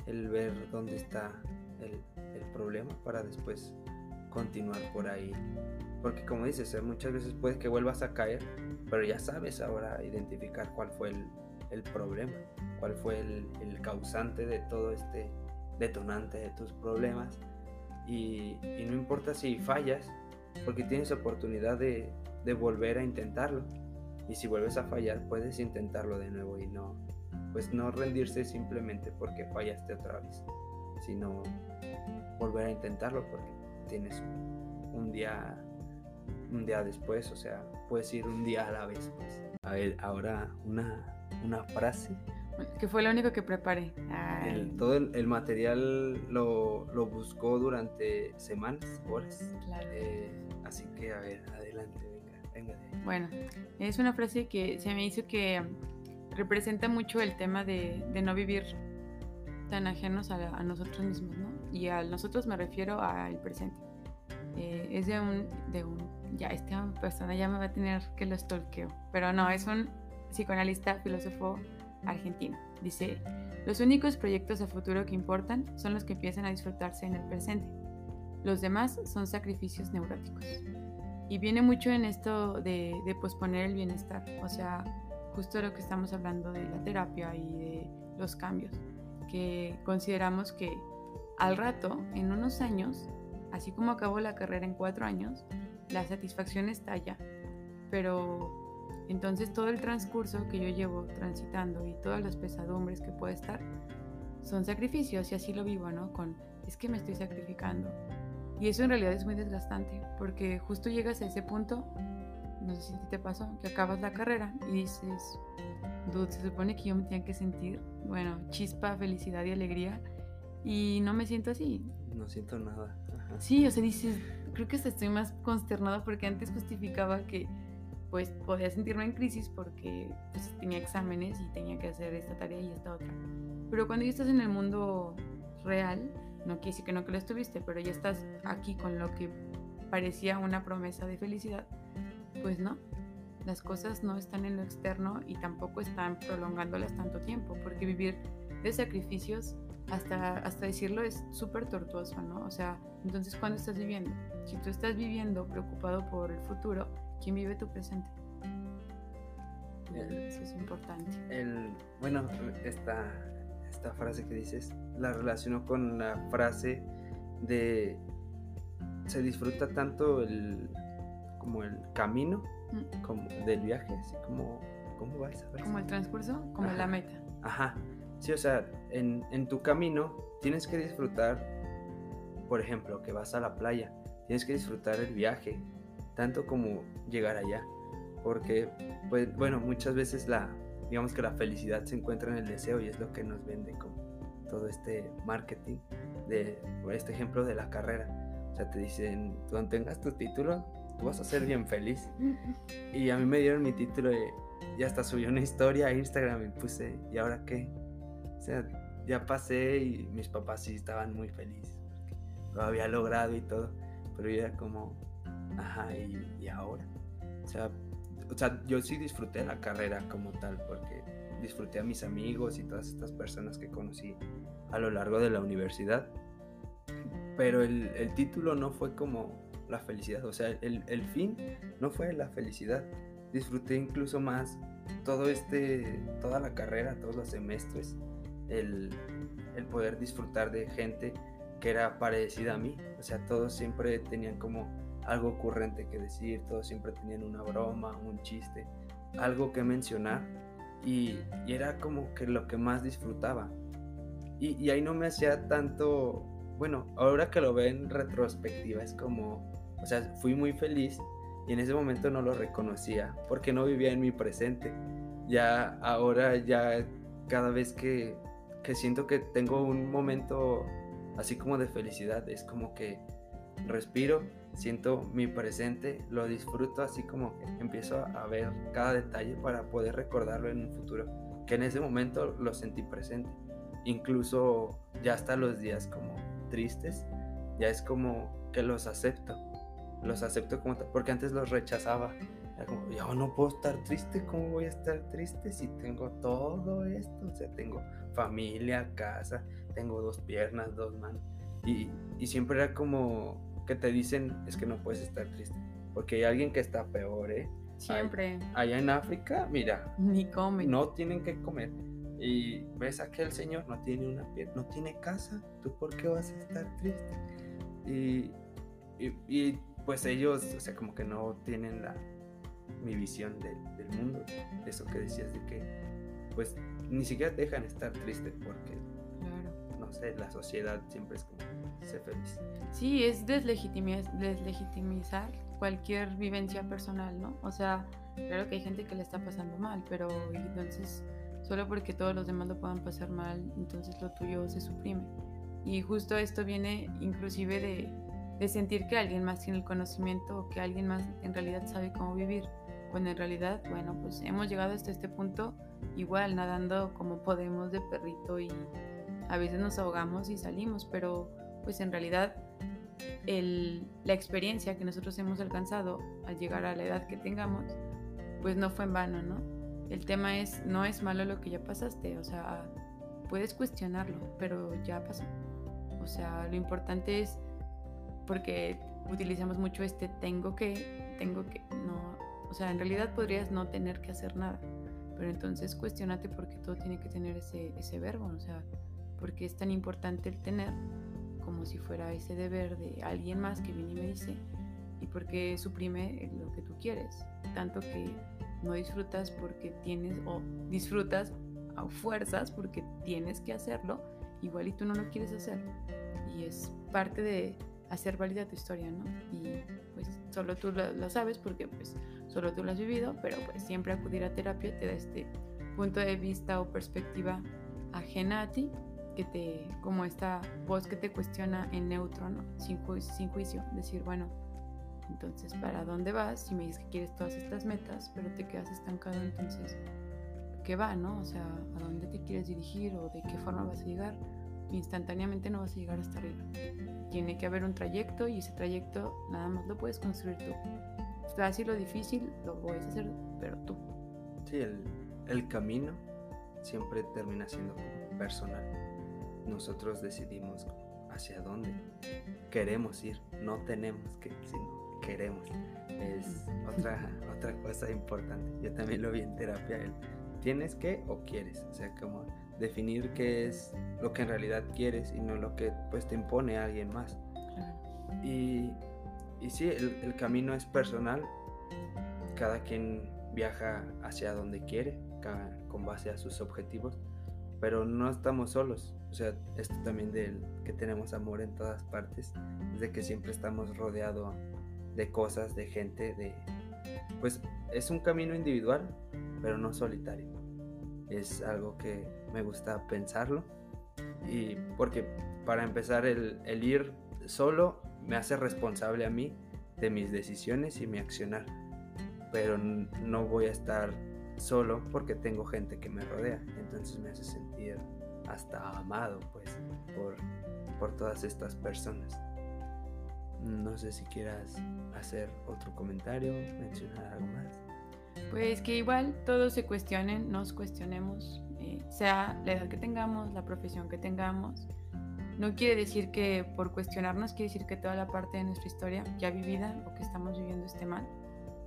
el ver dónde está el, el problema para después continuar por ahí. Porque como dices, eh, muchas veces puede que vuelvas a caer, pero ya sabes ahora identificar cuál fue el, el problema, cuál fue el, el causante de todo este detonante de tus problemas. Y, y no importa si fallas, porque tienes oportunidad de, de volver a intentarlo. y si vuelves a fallar puedes intentarlo de nuevo y no, pues no rendirse simplemente porque fallaste otra vez, sino volver a intentarlo porque tienes un día un día después, o sea, puedes ir un día a la vez. Pues. A ver, ahora una, una frase. Que fue lo único que preparé. todo el, material lo, lo, buscó durante semanas, horas. Claro. Eh, así que, a ver, adelante, venga, venga. Bueno, es una frase que se me hizo que representa mucho el tema de, de no vivir tan ajenos a, a, nosotros mismos, ¿no? Y a nosotros me refiero al presente. Eh, es de un, de un, ya esta persona ya me va a tener que lo stalkeo, pero no, es un psicoanalista, filósofo argentino. Dice, los únicos proyectos a futuro que importan son los que empiezan a disfrutarse en el presente. Los demás son sacrificios neuróticos. Y viene mucho en esto de, de posponer el bienestar, o sea, justo lo que estamos hablando de la terapia y de los cambios, que consideramos que al rato, en unos años, así como acabó la carrera en cuatro años, la satisfacción está allá. Pero entonces todo el transcurso que yo llevo transitando y todas las pesadumbres que puede estar son sacrificios y así lo vivo, ¿no? Con es que me estoy sacrificando. Y eso en realidad es muy desgastante porque justo llegas a ese punto, no sé si te pasó, que acabas la carrera y dices, dude, se supone que yo me tenía que sentir, bueno, chispa, felicidad y alegría y no me siento así. No siento nada. Sí, o sea, dices, creo que estoy más consternada porque antes justificaba que pues podía sentirme en crisis porque pues, tenía exámenes y tenía que hacer esta tarea y esta otra. Pero cuando ya estás en el mundo real, no quiere decir que no que lo estuviste, pero ya estás aquí con lo que parecía una promesa de felicidad, pues no, las cosas no están en lo externo y tampoco están prolongándolas tanto tiempo, porque vivir de sacrificios hasta, hasta decirlo es súper tortuoso, ¿no? O sea, entonces, ¿cuándo estás viviendo? Si tú estás viviendo preocupado por el futuro, ¿quién vive tu presente? Eso es importante. El, bueno, esta, esta frase que dices la relaciono con la frase de se disfruta tanto el como el camino mm. como del viaje, así como ¿cómo va esa frase? Como el transcurso, como la meta. Ajá. Sí, o sea, en, en tu camino tienes que disfrutar, por ejemplo, que vas a la playa, tienes que disfrutar el viaje, tanto como llegar allá. Porque, pues, bueno, muchas veces la, digamos que la felicidad se encuentra en el deseo y es lo que nos vende como todo este marketing de, por este ejemplo de la carrera. O sea, te dicen, cuando tengas tu título, tú vas a ser bien feliz. <laughs> Y a mí me dieron mi título y ya hasta subí una historia a Instagram y puse, ¿y ahora qué? O sea, ya pasé y mis papás sí estaban muy felices porque lo había logrado y todo, pero yo era como, ajá, ¿y, ahora? O sea, o sea, yo sí disfruté la carrera como tal porque disfruté a mis amigos y todas estas personas que conocí a lo largo de la universidad, pero el, el título no fue como la felicidad, o sea, el, el fin no fue la felicidad, disfruté incluso más todo este, toda la carrera, todos los semestres, el, poder disfrutar de gente que era parecida a mí. O sea, todos siempre tenían como algo ocurrente que decir, todos siempre tenían una broma, un chiste, algo que mencionar. Y, era como que lo que más disfrutaba. Y, ahí no me hacía tanto, bueno, ahora que lo veo en retrospectiva, es como, o sea, fui muy feliz y en ese momento no lo reconocía porque no vivía en mi presente. Ya ahora, ya cada vez que que siento que tengo un momento así como de felicidad. Es como que respiro, siento mi presente, lo disfruto así como que empiezo a ver cada detalle para poder recordarlo en un futuro. Que en ese momento lo sentí presente. Incluso ya hasta los días como tristes, ya es como que los acepto. Los acepto como porque antes los rechazaba como, yo no puedo estar triste, ¿cómo voy a estar triste si tengo todo esto? O sea, tengo familia, casa, tengo dos piernas, dos manos. Y, y siempre era como que te dicen, es que no puedes estar triste, porque hay alguien que está peor, ¿eh? Siempre. allá en África, mira. Ni comen. No tienen que comer. Y ves a que el Señor no tiene una pierna, no tiene casa, ¿tú por qué vas a estar triste? Y, y, y pues ellos, o sea, como que no tienen la, mi visión del, del mundo. Eso que decías de que, pues, ni siquiera te dejan estar triste porque, Claro. no sé, la sociedad siempre es como, sé feliz. Sí, es deslegitimi- deslegitimizar cualquier vivencia personal, ¿no? O sea, claro que hay gente que le está pasando mal, pero entonces solo porque todos los demás lo puedan pasar mal, entonces lo tuyo se suprime. Y justo esto viene inclusive de, de sentir que alguien más tiene el conocimiento o que alguien más en realidad sabe cómo vivir, cuando en realidad, bueno, pues hemos llegado hasta este punto igual nadando como podemos de perrito y a veces nos ahogamos y salimos, pero pues en realidad el- la experiencia que nosotros hemos alcanzado al llegar a la edad que tengamos, pues no fue en vano, ¿no? El tema es, no es malo lo que ya pasaste, o sea, puedes cuestionarlo, pero ya pasó. O sea, lo importante es, porque utilizamos mucho este tengo que, tengo que, no, o sea, en realidad podrías no tener que hacer nada, pero entonces cuestionate por qué todo tiene que tener ese, ese verbo, o sea, por qué es tan importante el tener como si fuera ese deber de alguien más que viene y me dice y porque suprime lo que tú quieres, tanto que no disfrutas porque tienes o disfrutas a fuerzas porque tienes que hacerlo, igual y tú no lo quieres hacer y es parte de hacer válida tu historia, ¿no? Y pues solo tú lo, lo sabes porque pues solo tú lo has vivido, pero pues siempre acudir a terapia te da este punto de vista o perspectiva ajena a ti que te, como esta voz que te cuestiona en neutro, ¿no? sin, ju- sin juicio, decir, bueno, entonces, ¿para dónde vas? Si me dices que quieres todas estas metas, pero te quedas estancado, entonces, ¿qué va, no? O sea, ¿a dónde te quieres dirigir o de qué forma vas a llegar? Instantáneamente no vas a llegar hasta arriba. Tiene que haber un trayecto y ese trayecto nada más lo puedes construir tú. Fácil o difícil, lo puedes hacer, pero tú. Sí, el, el camino siempre termina siendo personal. Nosotros decidimos hacia dónde queremos ir, no tenemos que, sino queremos. Es otra, <laughs> otra cosa importante. Yo también lo vi en terapia, el tienes que o quieres, o sea, como definir qué es lo que en realidad quieres y no lo que pues te impone alguien más. Y, y sí, el, el camino es personal. Cada quien viaja hacia donde quiere, cada- con base a sus objetivos, pero no estamos solos. O sea, esto también del que tenemos amor en todas partes, es de que siempre estamos rodeados de cosas, de gente, de... Pues es un camino individual, pero no solitario. Es algo que me gusta pensarlo. Y porque para empezar el, ir solo me hace responsable a mí de mis decisiones y mi accionar. Pero no voy a estar solo porque tengo gente que me rodea. Entonces me hace sentir hasta amado, pues, por, por todas estas personas. No sé si quieras hacer otro comentario, mencionar algo más. Pues que igual todos se cuestionen, nos cuestionemos, eh, sea la edad que tengamos, la profesión que tengamos. No quiere decir que por cuestionarnos quiere decir que toda la parte de nuestra historia ya vivida o que estamos viviendo esté mal.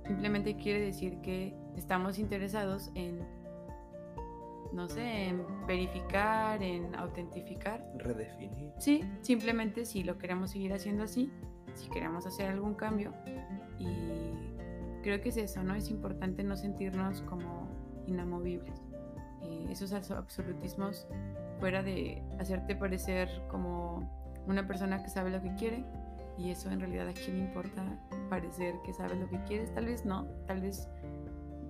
Simplemente quiere decir que estamos interesados en, no sé, en verificar, en autentificar Redefinir. Sí, simplemente si lo queremos seguir haciendo así, si queremos hacer algún cambio. Y creo que es eso, ¿no? Es importante no sentirnos como inamovibles. Eh, esos abs- absolutismos fuera de hacerte parecer como una persona que sabe lo que quiere. Y eso en realidad a quién le importa parecer que sabes lo que quieres. Tal vez no, tal vez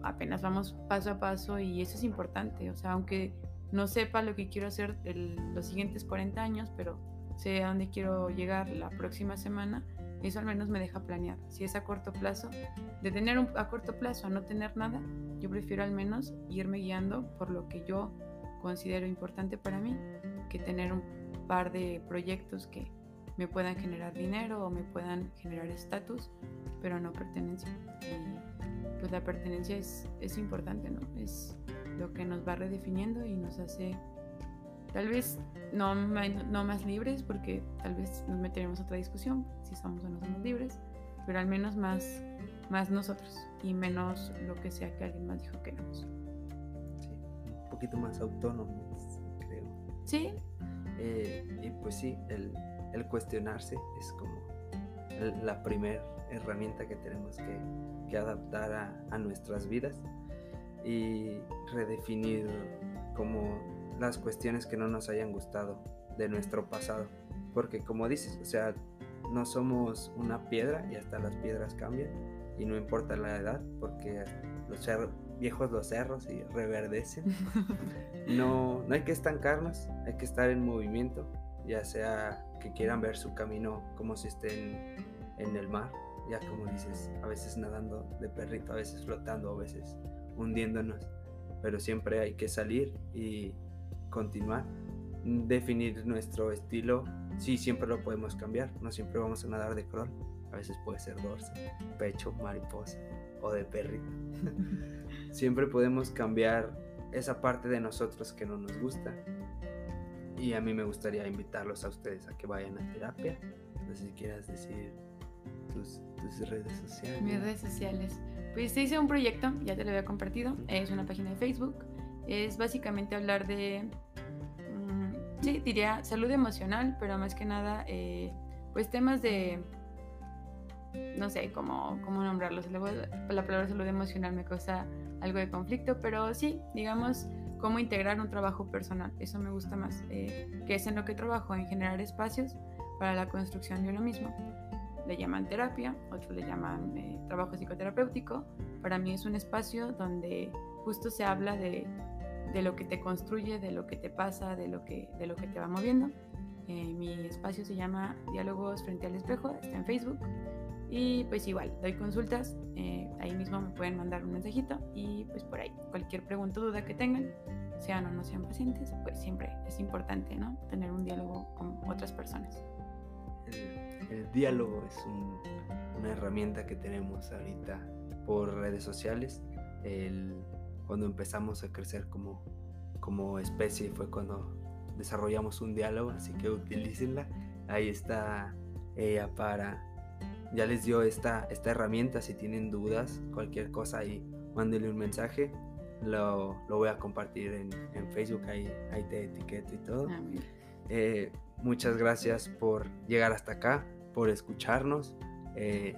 apenas vamos paso a paso y eso es importante. O sea, aunque no sepa lo que quiero hacer el- los siguientes 40 años, pero sé a dónde quiero llegar la próxima semana, eso al menos me deja planear. Si es a corto plazo, de tener a corto plazo a no tener nada, yo prefiero al menos irme guiando por lo que yo considero importante para mí, que tener un par de proyectos que me puedan generar dinero o me puedan generar estatus, pero no pertenencia. Y pues la pertenencia es, es importante, ¿no? Es lo que nos va redefiniendo y nos hace tal vez no, no más libres, porque tal vez nos meteremos a otra discusión, si somos o no somos libres, pero al menos más, más nosotros y menos lo que sea que alguien más dijo que éramos. Sí, un poquito más autónomos, creo. Sí, Eh, y pues sí, el, el cuestionarse es como la primera herramienta que tenemos que, que adaptar a, a, nuestras vidas y redefinir como las cuestiones que no nos hayan gustado de nuestro pasado. Porque como dices, o sea, no somos una piedra y hasta las piedras cambian y no importa la edad porque los viejos los cerros y reverdecen. <laughs> No, no hay que estancarnos, hay que estar en movimiento, ya sea que quieran ver su camino como si estén en el mar, ya como dices, a veces nadando de perrito, a veces flotando, a veces hundiéndonos, pero siempre hay que salir y continuar, definir nuestro estilo, sí, siempre lo podemos cambiar, no siempre vamos a nadar de crawl, a veces puede ser dorso, pecho, mariposa o de perrito. <laughs> siempre podemos cambiar esa parte de nosotros que no nos gusta. Y a mí me gustaría invitarlos a ustedes a que vayan a terapia. No sé si quieras decir tus, redes sociales. Mis redes sociales. Pues se hizo un proyecto, ya te lo había compartido. Es una página de Facebook. Es básicamente hablar de, mm, sí, diría salud emocional, pero más que nada, eh, pues temas de no sé cómo, cómo nombrarlos. La palabra salud emocional me causa algo de conflicto, pero sí, digamos, cómo integrar un trabajo personal. Eso me gusta más, eh, que es en lo que trabajo, en generar espacios para la construcción de uno mismo. Le llaman terapia, otros le llaman eh, trabajo psicoterapéutico. Para mí es un espacio donde justo se habla de, de, lo que te construye, de lo que te pasa, de lo que, de lo que te va moviendo. Eh, mi espacio se llama Diálogos frente al espejo, está en Facebook. Y pues igual, doy consultas, eh, ahí mismo me pueden mandar un mensajito y pues por ahí, cualquier pregunta o duda que tengan, sean o no sean pacientes, pues siempre es importante, ¿no? Tener un diálogo con otras personas. El, diálogo es una herramienta que tenemos ahorita por redes sociales. Cuando empezamos a crecer como, como especie fue cuando desarrollamos un diálogo, así que utilícenla. Ahí está ella para ya les dio esta, esta herramienta. Si tienen dudas, cualquier cosa ahí, mándenle un mensaje. Lo, lo voy a compartir en, en, Facebook, ahí, ahí te etiqueto y todo. Eh, muchas gracias por llegar hasta acá, por escucharnos. Eh,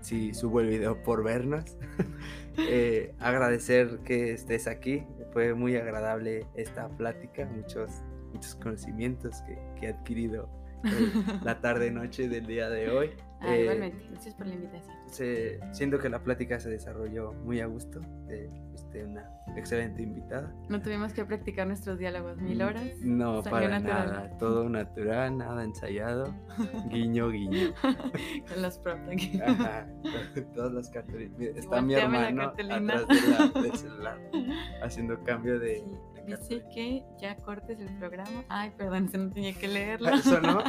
si subo el video por vernos. <laughs> eh, agradecer que estés aquí. Fue muy agradable esta plática, muchos, muchos conocimientos que, que he adquirido la <laughs> tarde-noche del día de hoy. Ah, eh, igualmente, gracias por la invitación. siento que la plática se desarrolló muy a gusto. De una excelente invitada. No tuvimos que practicar nuestros diálogos mil horas. No, para nada. Todo natural, nada ensayado. <laughs> Guiño, guiño. <laughs> Con los props aquí. <laughs> todas las cartulinas. Está mi hermano atrás de la, del celular haciendo cambio de. Dice que ya cortes el programa. Ay, perdón, eso no tenía que leerlo. Eso no.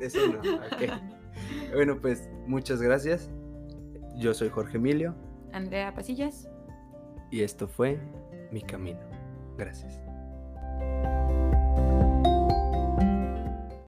Eso no. Ok. Bueno, pues muchas gracias. Yo soy Jorge Emilio. Andrea Pasillas. Y esto fue mi camino. Gracias.